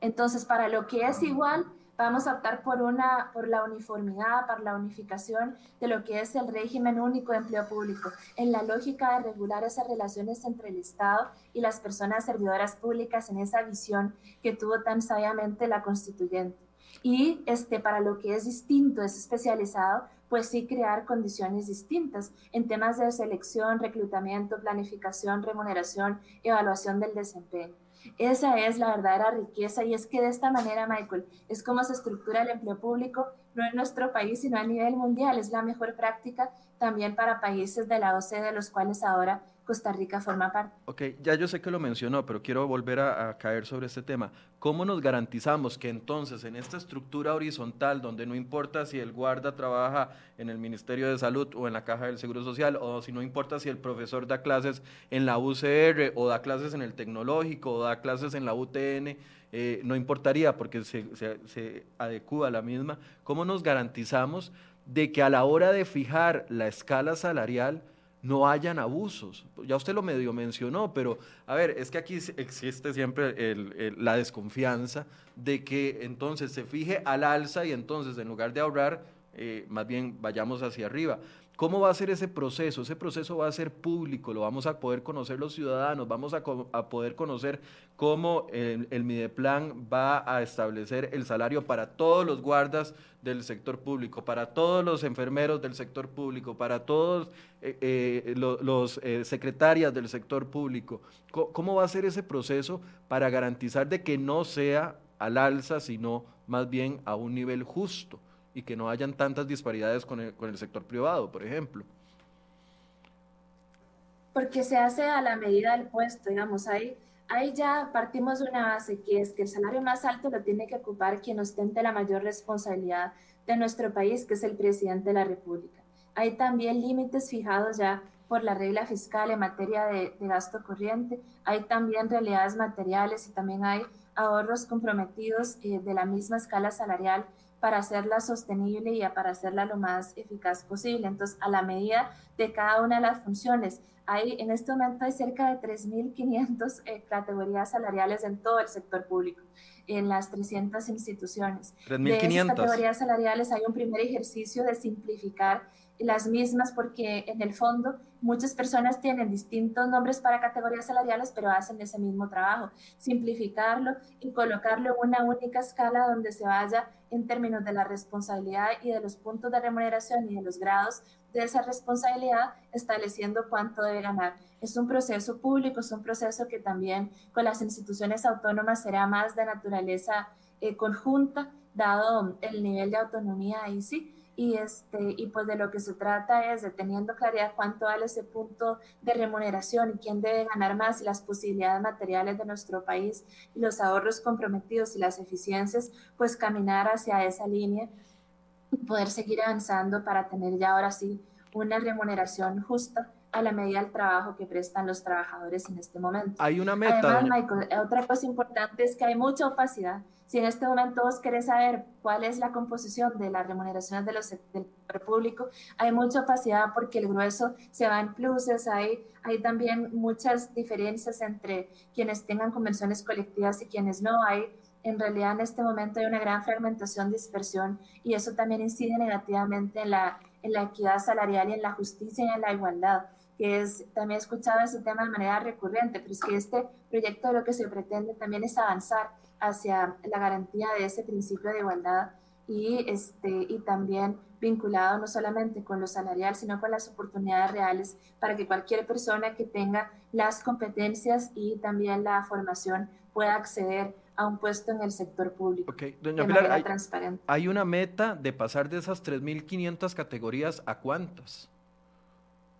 Entonces, para lo que es igual, vamos a optar por, una, por la uniformidad, por la unificación de lo que es el régimen único de empleo público, en la lógica de regular esas relaciones entre el Estado y las personas servidoras públicas en esa visión que tuvo tan sabiamente la constituyente. Y este, para lo que es distinto, es especializado, pues sí crear condiciones distintas en temas de selección, reclutamiento, planificación, remuneración, evaluación del desempeño. Esa es la verdadera riqueza y es que de esta manera, Michael, es como se estructura el empleo público no en nuestro país, sino a nivel mundial. Es la mejor práctica también para países de la OCDE, de los cuales ahora Costa Rica forma parte. Ok, ya yo sé que lo mencionó, pero quiero volver a, caer sobre este tema. ¿Cómo nos garantizamos que entonces en esta estructura horizontal, donde no importa si el guarda trabaja en el Ministerio de Salud o en la Caja del Seguro Social, o si no importa si el profesor da clases en la UCR o da clases en el Tecnológico o da clases en la UTN, eh, no importaría porque se, se, se adecúa a la misma, ¿cómo nos garantizamos de que a la hora de fijar la escala salarial, no hayan abusos. Ya usted lo medio mencionó, pero a ver, es que aquí existe siempre la desconfianza de que entonces se fije al alza y entonces en lugar de ahorrar, eh, más bien vayamos hacia arriba. ¿Cómo va a ser ese proceso? Ese proceso va a ser público, lo vamos a poder conocer los ciudadanos, vamos a, poder conocer cómo el, el, Mideplan va a establecer el salario para todos los guardas del sector público, para todos los enfermeros del sector público, para todos eh, eh, los eh, secretarias del sector público. ¿Cómo va a ser ese proceso para garantizar de que no sea al alza, sino más bien a un nivel justo? Y que no hayan tantas disparidades con el, con el sector privado, por ejemplo. Porque se hace a la medida del puesto, digamos, ahí, ahí ya partimos de una base que es que el salario más alto lo tiene que ocupar quien ostente la mayor responsabilidad de nuestro país, que es el presidente de la República. Hay también límites fijados ya por la regla fiscal en materia de, de, gasto corriente. Hay también realidades materiales y también hay ahorros comprometidos eh, de la misma escala salarial para hacerla sostenible y para hacerla lo más eficaz posible. Entonces, a la medida de cada una de las funciones, hay, en este momento hay cerca de 3.500 eh, categorías salariales en todo el sector público, en las 300 instituciones. 3.500. De esas categorías salariales hay un primer ejercicio de simplificar las mismas porque en el fondo muchas personas tienen distintos nombres para categorías salariales, pero hacen ese mismo trabajo. Simplificarlo y colocarlo en una única escala donde se vaya en términos de la responsabilidad y de los puntos de remuneración y de los grados de esa responsabilidad, estableciendo cuánto debe ganar. Es un proceso público, es un proceso que también con las instituciones autónomas será más de naturaleza eh, conjunta, dado el nivel de autonomía ahí sí y, este, y pues de lo que se trata es de teniendo claridad cuánto vale ese punto de remuneración y quién debe ganar más y las posibilidades materiales de nuestro país y los ahorros comprometidos y las eficiencias, pues caminar hacia esa línea y poder seguir avanzando para tener ya ahora sí una remuneración justa a la medida del trabajo que prestan los trabajadores en este momento. Hay una meta. Además, Michael, otra cosa importante es que hay mucha opacidad. Si en este momento vos querés saber cuál es la composición de las remuneraciones de los, del sector público, hay mucha opacidad porque el grueso se va en pluses, hay, hay también muchas diferencias entre quienes tengan convenciones colectivas y quienes no. Hay en realidad en este momento hay una gran fragmentación, dispersión y eso también incide negativamente en la, en la equidad salarial y en la justicia y en la igualdad que es, también he escuchado ese tema de manera recurrente, pero es que este proyecto lo que se pretende también es avanzar hacia la garantía de ese principio de igualdad y, este, y también vinculado no solamente con lo salarial, sino con las oportunidades reales para que cualquier persona que tenga las competencias y también la formación pueda acceder a un puesto en el sector público. Ok, doña Pilar, hay, transparente. hay una meta de pasar de esas 3.500 categorías a cuántas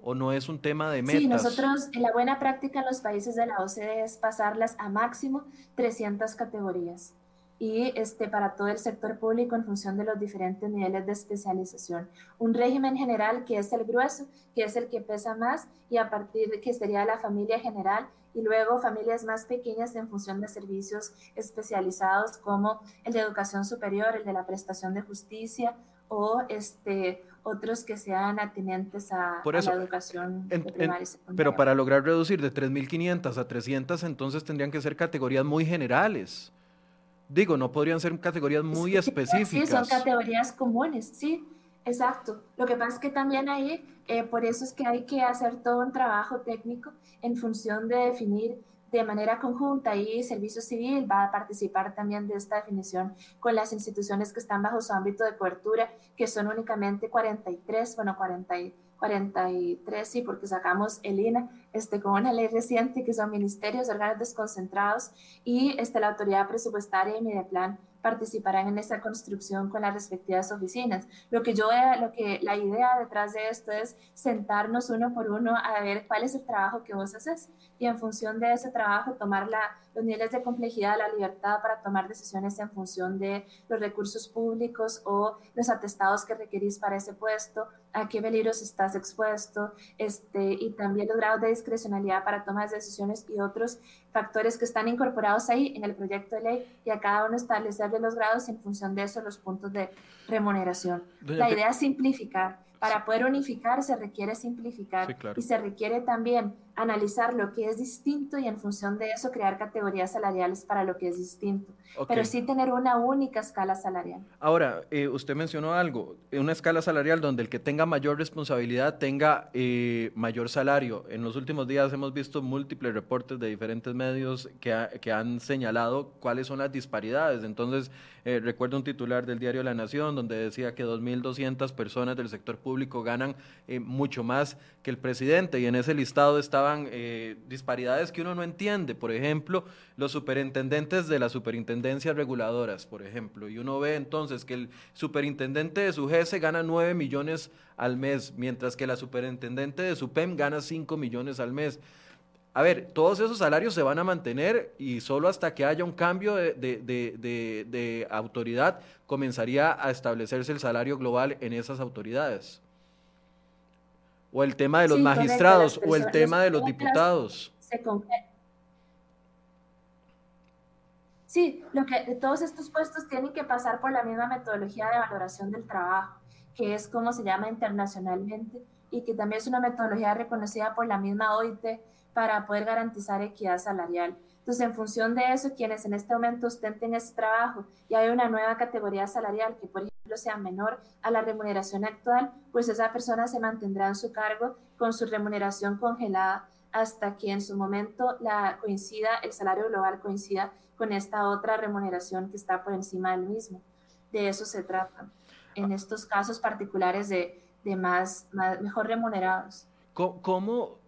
o no es un tema de metas? Sí, nosotros, la buena práctica en los países de la OCDE es pasarlas a máximo 300 categorías y este, para todo el sector público en función de los diferentes niveles de especialización. Un régimen general que es el grueso, que es el que pesa más y a partir de que sería la familia general y luego familias más pequeñas en función de servicios especializados como el de educación superior, el de la prestación de justicia o este, otros que sean atinentes a, la educación primaria y Pero para lograr reducir de 3.500 a 300, entonces tendrían que ser categorías muy generales. Digo, no podrían ser categorías muy específicas. Sí, son categorías comunes, sí, exacto. Lo que pasa es que también ahí, eh, por eso es que hay que hacer todo un trabajo técnico en función de definir de manera conjunta y Servicio Civil va a participar también de esta definición con las instituciones que están bajo su ámbito de cobertura, que son únicamente 43, bueno, 40, 43, sí, porque sacamos el INA este, con una ley reciente que son ministerios, órganos desconcentrados y este, la autoridad presupuestaria y Mideplan participarán en esa construcción con las respectivas oficinas. Lo que yo lo que la idea detrás de esto es sentarnos uno por uno a ver cuál es el trabajo que vos haces y en función de ese trabajo tomar la, los niveles de complejidad, la libertad para tomar decisiones en función de los recursos públicos o los atestados que requerís para ese puesto, a qué peligros estás expuesto, este, y también los grados de discrecionalidad para tomar decisiones y otros factores que están incorporados ahí en el proyecto de ley y a cada uno establecerle los grados en función de eso los puntos de remuneración. La idea es simplificar. Para poder unificar se requiere simplificar y se requiere también analizar lo que es distinto y en función de eso crear categorías salariales para lo que es distinto, pero sí tener una única escala salarial. Ahora, eh, usted mencionó algo, una escala salarial donde el que tenga mayor responsabilidad tenga eh, mayor salario. En los últimos días hemos visto múltiples reportes de diferentes medios que, que han señalado cuáles son las disparidades. Entonces, eh, recuerdo un titular del diario La Nación donde decía que 2.200 personas del sector público ganan mucho más que el presidente y en ese listado estaba eh, disparidades que uno no entiende. Por ejemplo, los superintendentes de las superintendencias reguladoras, por ejemplo. Y uno ve entonces que el superintendente de su GESE gana 9 millones al mes, mientras que la superintendente de su PEM gana 5 millones al mes. A ver, todos esos salarios se van a mantener y solo hasta que haya un cambio de autoridad comenzaría a establecerse el salario global en esas autoridades o el tema de los magistrados, o el tema de los diputados. Sí, lo que todos estos puestos tienen que pasar por la misma metodología de valoración del trabajo, que es como se llama internacionalmente y que también es una metodología reconocida por la misma OIT para poder garantizar equidad salarial. Entonces, en función de eso, quienes en este momento ostenten ese trabajo y hay una nueva categoría salarial que, por ejemplo, sea menor a la remuneración actual, pues esa persona se mantendrá en su cargo con su remuneración congelada hasta que en su momento la coincida, el salario global coincida con esta otra remuneración que está por encima del mismo. De eso se trata en estos casos particulares de, de más, más, mejor remunerados. ¿Cómo,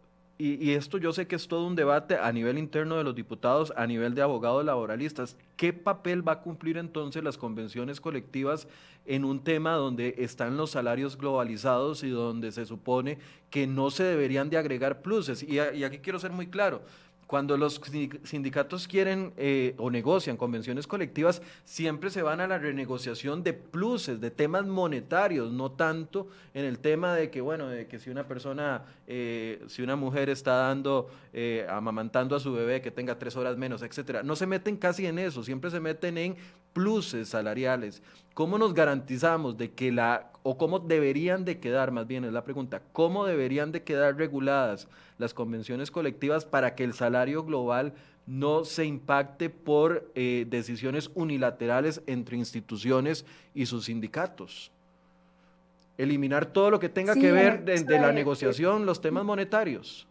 y, esto yo sé que es todo un debate a nivel interno de los diputados, a nivel de abogados laboralistas. ¿Qué papel va a cumplir entonces las convenciones colectivas en un tema donde están los salarios globalizados y donde se supone que no se deberían de agregar pluses? y aquí quiero ser muy claro cuando los sindicatos quieren eh, o negocian convenciones colectivas, siempre se van a la renegociación de pluses, de temas monetarios, no tanto en el tema de que, bueno, de que si una persona, eh, si una mujer está dando, eh, amamantando a su bebé que tenga tres horas menos, etcétera. No se meten casi en eso, siempre se meten en pluses salariales. ¿Cómo nos garantizamos de que la, o cómo deberían de quedar, más bien es la pregunta, cómo deberían de quedar reguladas las convenciones colectivas para que el salario global no se impacte por eh, decisiones unilaterales entre instituciones y sus sindicatos? Eliminar todo lo que tenga que ver de, de la negociación, los temas monetarios.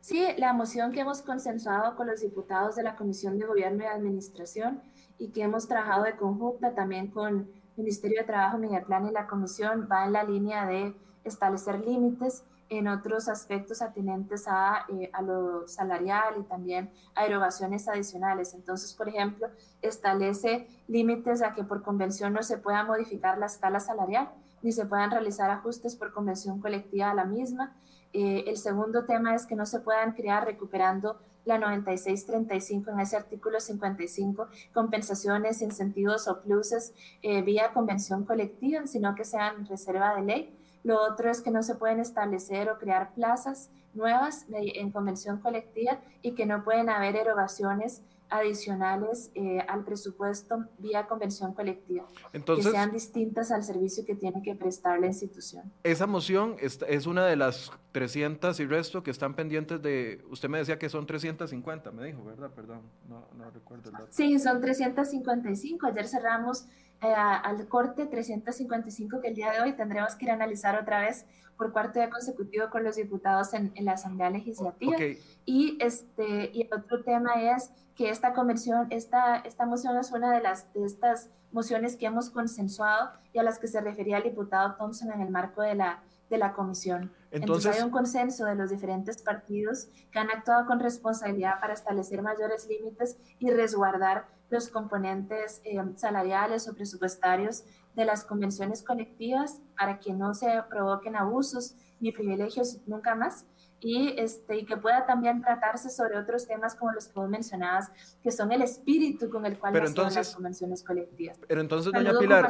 Sí, la moción que hemos consensuado con los diputados de la Comisión de Gobierno y Administración y que hemos trabajado de conjunta también con Ministerio de Trabajo, Plan y la Comisión va en la línea de establecer límites en otros aspectos atinentes a, eh, a, lo salarial y también a erogaciones adicionales. Entonces, por ejemplo, establece límites a que por convención no se pueda modificar la escala salarial ni se puedan realizar ajustes por convención colectiva a la misma eh, el segundo tema es que no se puedan crear recuperando la 9635 en ese artículo 55, compensaciones, incentivos o pluses eh, vía convención colectiva, sino que sean reserva de ley. Lo otro es que no se pueden establecer o crear plazas nuevas en convención colectiva y que no pueden haber erogaciones adicionales eh, al presupuesto vía convención colectiva, que sean distintas al servicio que tiene que prestar la institución. Esa moción es, es, una de las 300 y resto que están pendientes de, usted me decía que son 350, me dijo, ¿verdad? Perdón, no, no recuerdo el dato. Sí, son 355, ayer cerramos eh, al corte 355 que el día de hoy tendremos que ir a analizar otra vez por cuarto día consecutivo con los diputados en, en la Asamblea Legislativa. Y, este, y el otro tema es que esta convención, esta, esta moción es una de, las, de estas mociones que hemos consensuado y a las que se refería el diputado Thompson en el marco de la de la comisión. Entonces, hay un consenso de los diferentes partidos que han actuado con responsabilidad para establecer mayores límites y resguardar los componentes eh, salariales o presupuestarios de las convenciones colectivas para que no se provoquen abusos ni privilegios nunca más y, este, y que pueda también tratarse sobre otros temas como los que vos mencionabas, que son el espíritu con el cual pero entonces, las convenciones colectivas. Pero entonces, doña Pilar...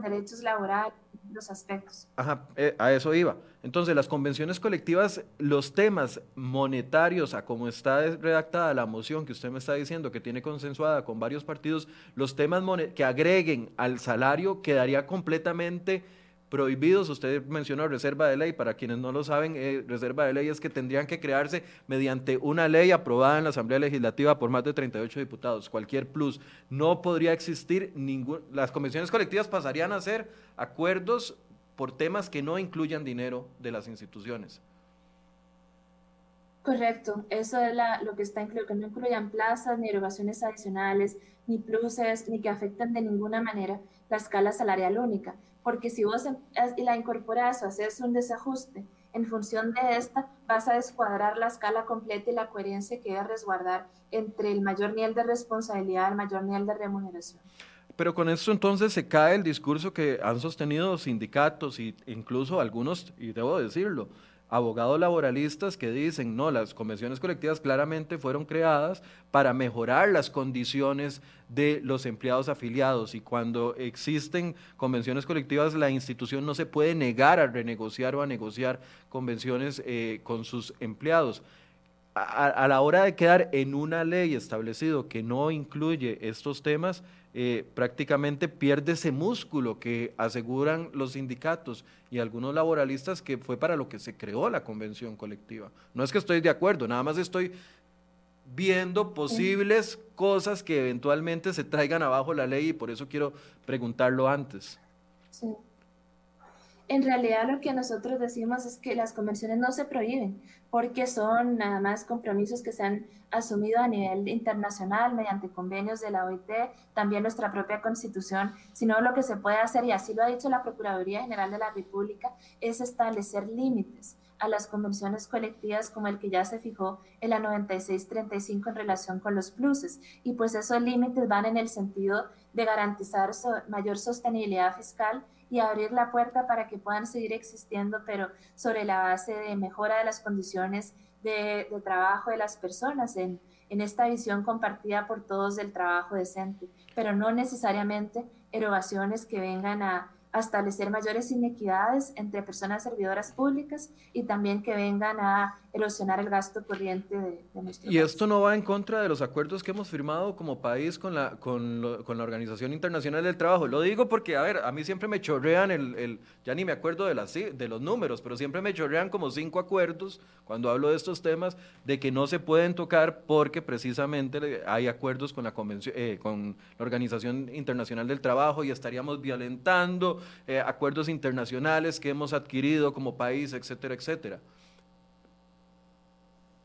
derechos laborales, los aspectos. Ajá, eh, a eso iba. Entonces, las convenciones colectivas, los temas monetarios, a como está redactada la moción que usted me está diciendo, que tiene consensuada con varios partidos, los temas que agreguen al salario quedaría completamente prohibidos. Usted mencionó reserva de ley. Para quienes no lo saben, eh, reserva de ley es que tendrían que crearse mediante una ley aprobada en la Asamblea Legislativa por más de 38 diputados. Cualquier plus. No podría existir ningún. Las convenciones colectivas pasarían a ser acuerdos por temas que no incluyan dinero de las instituciones. Correcto, eso es lo que está incluido, que no incluyan plazas, ni erogaciones adicionales, ni pluses, ni que afecten de ninguna manera la escala salarial única porque si vos em, la incorporas o haces un desajuste en función de esta, vas a descuadrar la escala completa y la coherencia que debe resguardar entre el mayor nivel de responsabilidad, el mayor nivel de remuneración. Pero con esto entonces se cae el discurso que han sostenido sindicatos e incluso algunos, y debo decirlo, abogados laboralistas que dicen, no, las convenciones colectivas claramente fueron creadas para mejorar las condiciones de los empleados afiliados y cuando existen convenciones colectivas la institución no se puede negar a renegociar o a negociar convenciones eh, con sus empleados. A, la hora de quedar en una ley establecido que no incluye estos temas, eh, prácticamente pierde ese músculo que aseguran los sindicatos y algunos laboralistas que fue para lo que se creó la convención colectiva. No es que estoy de acuerdo, nada más estoy viendo posibles cosas que eventualmente se traigan abajo la ley y por eso quiero preguntarlo antes. Sí. En realidad lo que nosotros decimos es que las convenciones no se prohíben porque son nada más compromisos que se han asumido a nivel internacional mediante convenios de la OIT, también nuestra propia constitución, sino lo que se puede hacer, y así lo ha dicho la Procuraduría General de la República, es establecer límites a las convenciones colectivas como el que ya se fijó en la 9635 en relación con los pluses. Y pues esos límites van en el sentido de garantizar mayor sostenibilidad fiscal y abrir la puerta para que puedan seguir existiendo, pero sobre la base de mejora de las condiciones de, trabajo de las personas en, en esta visión compartida por todos del trabajo decente, pero no necesariamente erogaciones que vengan a a establecer mayores inequidades entre personas servidoras públicas y también que vengan a erosionar el gasto corriente de, nuestro Y esto no va en contra de los acuerdos que hemos firmado como país con la, con, con, la Organización Internacional del Trabajo. Lo digo porque, a ver, a mí siempre me chorrean el, el, ya ni me acuerdo de, las, de los números, pero siempre me chorrean como cinco acuerdos cuando hablo de estos temas de que no se pueden tocar porque precisamente hay acuerdos con la, convención, eh, con la Organización Internacional del Trabajo y estaríamos violentando eh, acuerdos internacionales que hemos adquirido como país, etcétera, etcétera.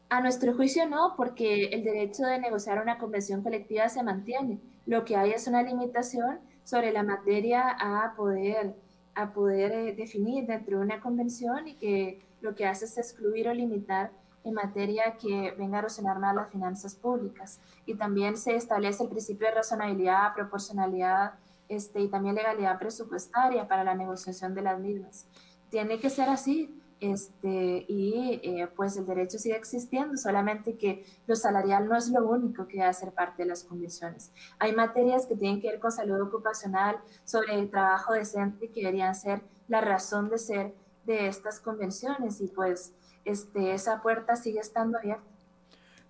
A nuestro juicio no, porque el derecho de negociar una convención colectiva se mantiene. Lo que hay es una limitación sobre la materia a poder, a poder eh, definir dentro de una convención y que lo que hace es excluir o limitar en materia que venga a erosionar más las finanzas públicas. Y también se establece el principio de razonabilidad, proporcionalidad este, y también legalidad presupuestaria para la negociación de las mismas. Tiene que ser así, este, y eh, pues el derecho sigue existiendo, solamente que lo salarial no es lo único que ser parte de las condiciones. Hay materias que tienen que ver con salud ocupacional, sobre el trabajo decente, que deberían ser la razón de ser de estas convenciones, y pues este, esa puerta sigue estando abierta.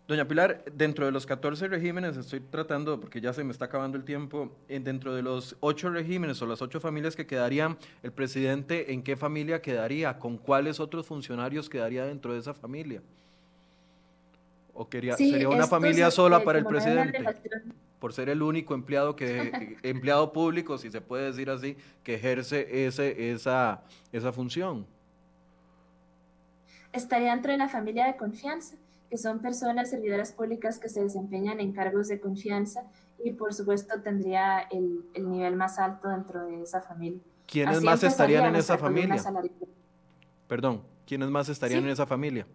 Doña Pilar, dentro de los 14 regímenes, estoy tratando, porque ya se me está acabando el tiempo, dentro de los ocho regímenes o las ocho familias que quedarían, el presidente, ¿en qué familia quedaría? ¿Con cuáles otros funcionarios quedaría dentro de esa familia? ¿O quería, sería una familia sola para el presidente? Por ser el único empleado, que, empleado público, si se puede decir así, que ejerce ese, esa, esa función. Estaría dentro de la familia de confianza que son personas servidoras públicas que se desempeñan en cargos de confianza y por supuesto tendría el, nivel más alto dentro de esa familia. ¿Quiénes más estarían en esa familia? Perdón, ¿quiénes más estarían en esa familia?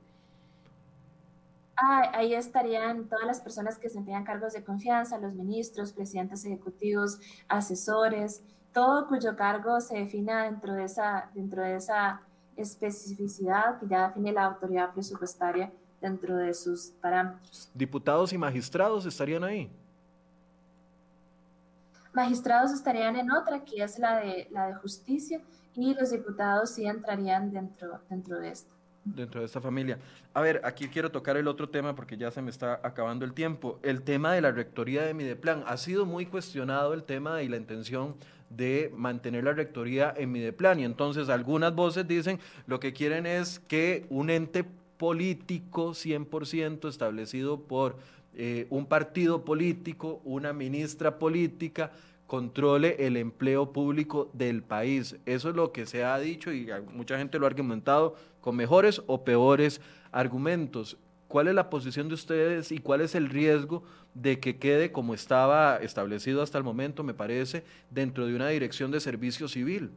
Ah, ahí estarían todas las personas que desempeñan cargos de confianza, los ministros, presidentes ejecutivos, asesores, todo cuyo cargo se defina dentro de esa, dentro de esa especificidad que ya define la autoridad presupuestaria dentro de sus parámetros. ¿Diputados y magistrados estarían ahí? Magistrados estarían en otra, que es la de, la de justicia, y los diputados sí entrarían dentro, dentro de esto dentro de esta familia. A ver, aquí quiero tocar el otro tema porque ya se me está acabando el tiempo. El tema de la rectoría de Mideplan. Ha sido muy cuestionado el tema y la intención de mantener la rectoría en Mideplan. Y entonces algunas voces dicen lo que quieren es que un ente político 100% establecido por eh, un partido político, una ministra política, controle el empleo público del país. Eso es lo que se ha dicho y mucha gente lo ha argumentado con mejores o peores argumentos. ¿Cuál es la posición de ustedes y cuál es el riesgo de que quede como estaba establecido hasta el momento, me parece, dentro de una dirección de servicio civil?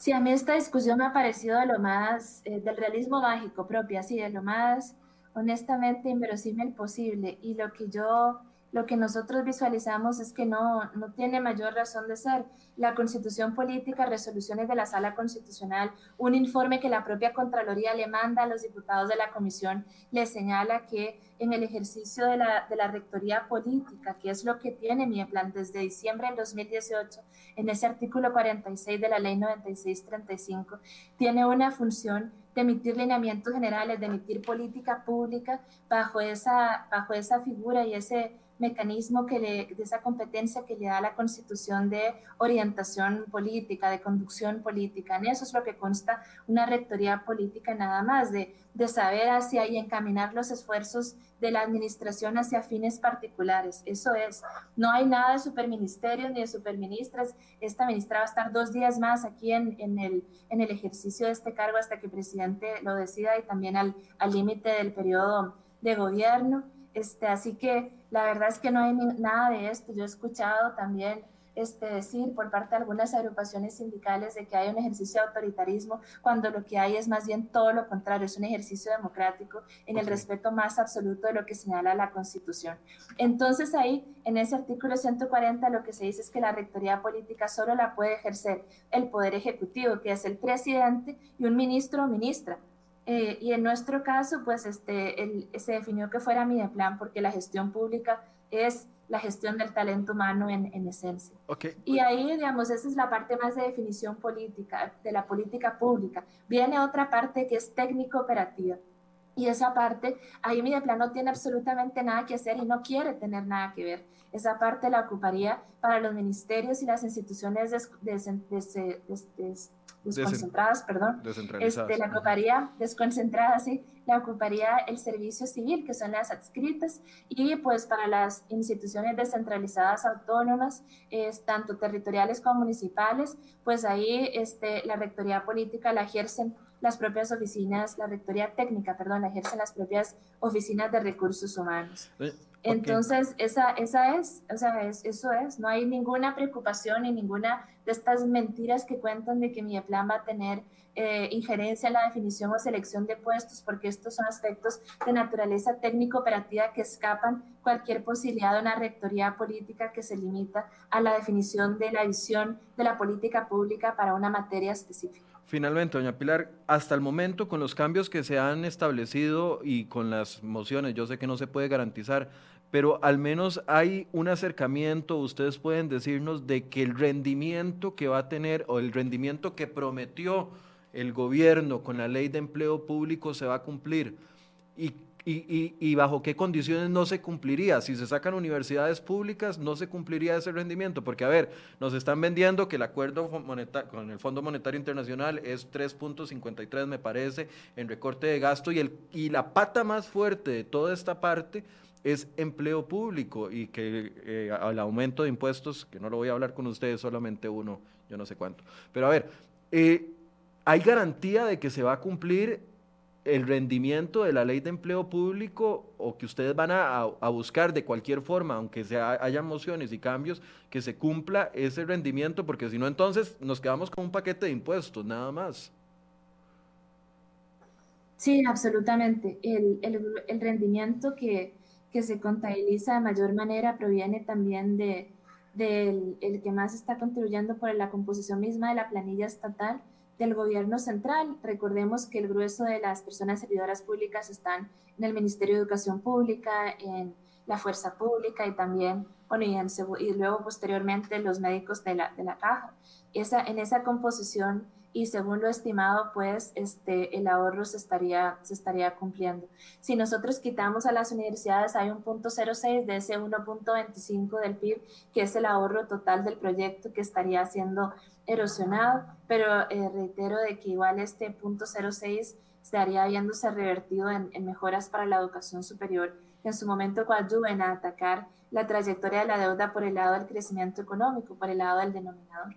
Sí, a mí esta discusión me ha parecido de lo más, eh, del realismo mágico propio, así, de lo más honestamente inverosímil posible. Y lo que yo lo que nosotros visualizamos es que no, no tiene mayor razón de ser. La constitución política, resoluciones de la sala constitucional, un informe que la propia Contraloría le manda a los diputados de la comisión, le señala que en el ejercicio de la, de la rectoría política, que es lo que tiene mi plan desde diciembre del 2018, en ese artículo 46 de la ley 9635, tiene una función de emitir lineamientos generales, de emitir política pública bajo esa, bajo esa figura y ese mecanismo que le, de esa competencia que le da la constitución de orientación política, de conducción política. En eso es lo que consta una rectoría política nada más, de, de saber hacia y encaminar los esfuerzos de la administración hacia fines particulares. Eso es, no hay nada de superministerios ni de superministras. Esta ministra va a estar dos días más aquí en, en, el, en el ejercicio de este cargo hasta que el presidente lo decida y también al límite del periodo de gobierno. Este, así que la verdad es que no hay nada de esto. Yo he escuchado también este, decir por parte de algunas agrupaciones sindicales de que hay un ejercicio de autoritarismo, cuando lo que hay es más bien todo lo contrario, es un ejercicio democrático en el respeto más absoluto de lo que señala la Constitución. Entonces ahí, en ese artículo 140, lo que se dice es que la rectoría política solo la puede ejercer el Poder Ejecutivo, que es el presidente y un ministro o ministra. Eh, y en nuestro caso, pues este, se definió que fuera mi plan porque la gestión pública es la gestión del talento humano en, en esencia. Y ahí, digamos, esa es la parte más de definición política, de la política pública. Viene otra parte que es técnico-operativa. Y esa parte, ahí mi plan no tiene absolutamente nada que hacer y no quiere tener nada que ver. Esa parte la ocuparía para los ministerios y las instituciones de, de, de, desconcentradas, perdón, este, la ocuparía desconcentrada, sí, la ocuparía el servicio civil, que son las adscritas, y pues para las instituciones descentralizadas autónomas, es, tanto territoriales como municipales, pues ahí este, la rectoría política la ejercen las propias oficinas, la rectoría técnica, perdón, la ejercen las propias oficinas de recursos humanos. Entonces, esa, esa es, o sea, es, eso es, no hay ninguna preocupación ni ninguna de estas mentiras que cuentan de que mi va a tener eh, injerencia en la definición o selección de puestos, porque estos son aspectos de naturaleza técnico-operativa que escapan cualquier posibilidad de una rectoría política que se limita a la definición de la visión de la política pública para una materia específica. Finalmente, doña Pilar, hasta el momento, con los cambios que se han establecido y con las mociones, yo sé que no se puede garantizar, pero al menos hay un acercamiento, ustedes pueden decirnos, de que el rendimiento que va a tener o el rendimiento que prometió el gobierno con la ley de empleo público se va a cumplir. ¿Y y, bajo qué condiciones no se cumpliría. Si se sacan universidades públicas, no se cumpliría ese rendimiento, porque a ver, nos están vendiendo que el acuerdo con el Fondo Monetario Internacional es 3.53, me parece, en recorte de gasto, y, el, y la pata más fuerte de toda esta parte es empleo público y que eh, al aumento de impuestos, que no lo voy a hablar con ustedes, solamente uno, yo no sé cuánto. Pero a ver, eh, ¿hay garantía de que se va a cumplir el rendimiento de la ley de empleo público o que ustedes van a, buscar de cualquier forma, aunque sea, haya mociones y cambios, que se cumpla ese rendimiento, porque si no entonces nos quedamos con un paquete de impuestos, nada más. Sí, absolutamente. El, el, rendimiento que, que, se contabiliza de mayor manera proviene también de, del el que más está contribuyendo por la composición misma de la planilla estatal del gobierno central. Recordemos que el grueso de las personas servidoras públicas están en el Ministerio de Educación Pública, en la Fuerza Pública y también, bueno, y, y luego posteriormente los médicos de la, de la caja. Esa, en esa composición y según lo estimado, pues este, el ahorro se estaría, se estaría cumpliendo. Si nosotros quitamos a las universidades, hay un punto 0,6 de ese 1.25 del PIB, que es el ahorro total del proyecto que estaría siendo erosionado, pero eh, reitero de que igual este punto 0,6 estaría viéndose revertido en, en, mejoras para la educación superior, que en su momento coadyuven a atacar la trayectoria de la deuda por el lado del crecimiento económico, por el lado del denominador.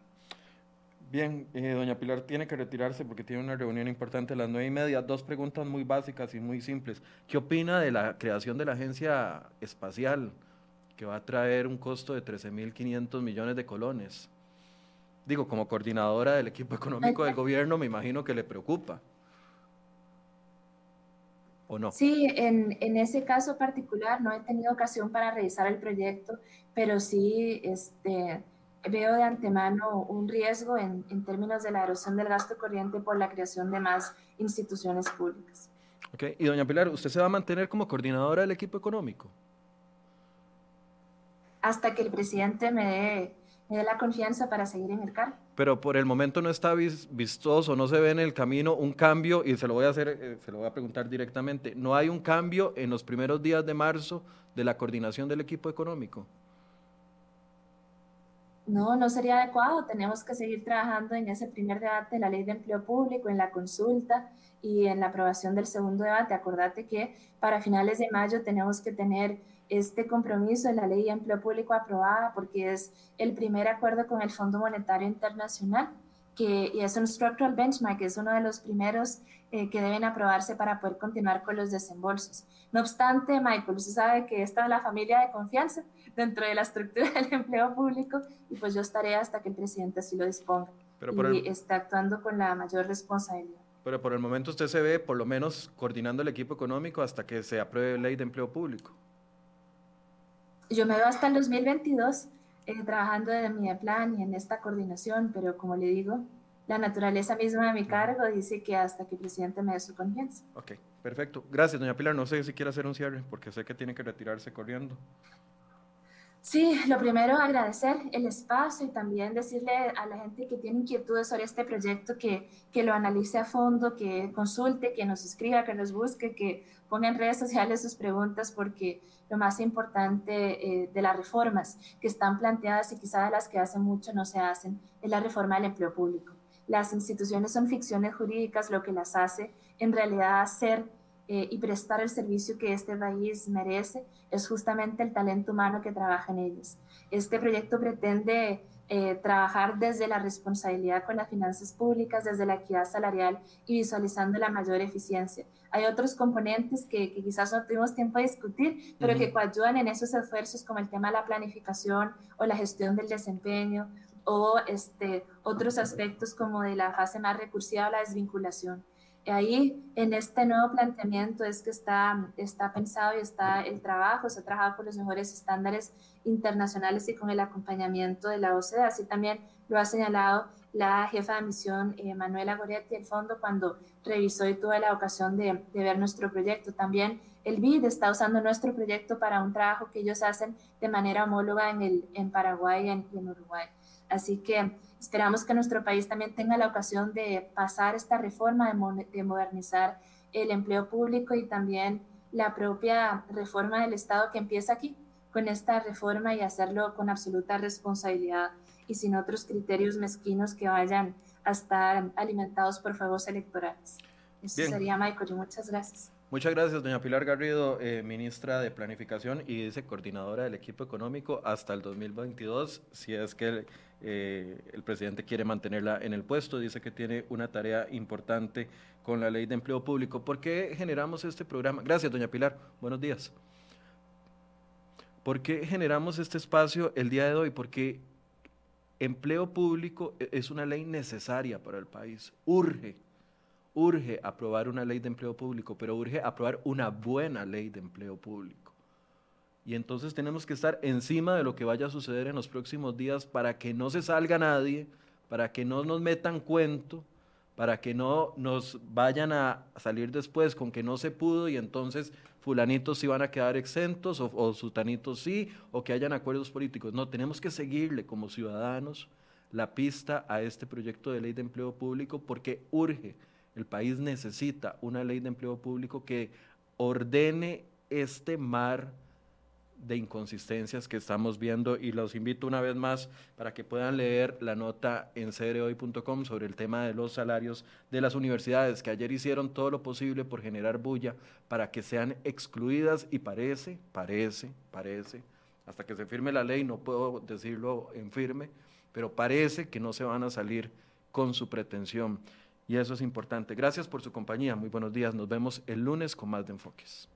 Bien, eh, doña Pilar tiene que retirarse porque tiene una reunión importante a las nueve y media. Dos preguntas muy básicas y muy simples. ¿Qué opina de la creación de la agencia espacial que va a traer un costo de 13.500 millones de colones? Digo, como coordinadora del equipo económico del gobierno, me imagino que le preocupa. ¿O no? Sí, en, en ese caso particular no he tenido ocasión para revisar el proyecto, pero sí, este veo de antemano un riesgo en, en, términos de la erosión del gasto corriente por la creación de más instituciones públicas. Ok, y doña Pilar, ¿usted se va a mantener como coordinadora del equipo económico? Hasta que el presidente me dé, me dé la confianza para seguir en el cargo. Pero por el momento no está vistoso, no se ve en el camino un cambio, y se lo voy a hacer, eh, se lo voy a preguntar directamente, ¿no hay un cambio en los primeros días de marzo de la coordinación del equipo económico? No, no sería adecuado. Tenemos que seguir trabajando en ese primer debate de la ley de empleo público, en la consulta y en la aprobación del segundo debate. Acordate que para finales de mayo tenemos que tener este compromiso de la ley de empleo público aprobada porque es el primer acuerdo con el Fondo Monetario Internacional que y es un structural benchmark, es uno de los primeros eh, que deben aprobarse para poder continuar con los desembolsos. No obstante, Michael, usted sabe que esta es la familia de confianza dentro de la estructura del empleo público y pues yo estaré hasta que el presidente así lo disponga y está actuando con la mayor responsabilidad. Pero por el momento usted se ve por lo menos coordinando el equipo económico hasta que se apruebe ley de empleo público. Yo me veo hasta el 2022 eh, trabajando en mi plan y en esta coordinación, pero como le digo, la naturaleza misma de mi cargo dice que hasta que el presidente me dé su confianza. Ok, perfecto. Gracias, doña Pilar. No sé si quiere hacer un cierre, porque sé que tiene que retirarse corriendo. Sí, lo primero agradecer el espacio y también decirle a la gente que tiene inquietudes sobre este proyecto que, que lo analice a fondo, que consulte, que nos escriba, que nos busque, que ponga en redes sociales sus preguntas porque lo más importante eh, de las reformas que están planteadas y quizá de las que hace mucho no se hacen es la reforma del empleo público. Las instituciones son ficciones jurídicas, lo que las hace en realidad hacer eh, y prestar el servicio que este país merece es justamente el talento humano que trabaja en ellos. Este proyecto pretende eh, trabajar desde la responsabilidad con las finanzas públicas, desde la equidad salarial y visualizando la mayor eficiencia. Hay otros componentes que, quizás no tuvimos tiempo de discutir, pero que coadyuvan en esos esfuerzos como el tema de la planificación o la gestión del desempeño o este, otros aspectos como de la fase más recursiva o la desvinculación. Ahí, en este nuevo planteamiento, es que está, está pensado y está el trabajo, se ha trabajado con los mejores estándares internacionales y con el acompañamiento de la OCDE. Así también lo ha señalado la jefa de misión, eh, Manuela Goretti, el fondo, cuando revisó y tuvo la ocasión de, de, ver nuestro proyecto. También el BID está usando nuestro proyecto para un trabajo que ellos hacen de manera homóloga en, el, en Paraguay y en, y en Uruguay. Así que Esperamos que nuestro país también tenga la ocasión de pasar esta reforma, de, modernizar el empleo público y también la propia reforma del Estado que empieza aquí con esta reforma y hacerlo con absoluta responsabilidad y sin otros criterios mezquinos que vayan a estar alimentados por fuegos electorales. Eso sería, Michael, y muchas gracias. Muchas gracias, doña Pilar Garrido, eh, ministra de Planificación y dice coordinadora del equipo económico hasta el 2022, si es que eh, el presidente quiere mantenerla en el puesto. Dice que tiene una tarea importante con la ley de empleo público. ¿Por qué generamos este programa? Gracias, doña Pilar. Buenos días. ¿Por qué generamos este espacio el día de hoy? Porque empleo público e-, es una ley necesaria para el país. Urge urge aprobar una ley de empleo público, pero urge aprobar una buena ley de empleo público. Y entonces tenemos que estar encima de lo que vaya a suceder en los próximos días para que no se salga nadie, para que no nos metan cuento, para que no nos vayan a salir después con que no se pudo y entonces fulanitos sí van a quedar exentos o, o sutanitos sí, o que hayan acuerdos políticos. No, tenemos que seguirle como ciudadanos la pista a este proyecto de ley de empleo público porque urge el país necesita una ley de empleo público que ordene este mar de inconsistencias que estamos viendo y los invito una vez más para que puedan leer la nota en cdhoy.com sobre el tema de los salarios de las universidades que ayer hicieron todo lo posible por generar bulla para que sean excluidas y parece, parece, parece, hasta que se firme la ley, no puedo decirlo en firme, pero parece que no se van a salir con su pretensión y eso es importante. Gracias por su compañía. Muy buenos días. Nos vemos el lunes con más de enfoques.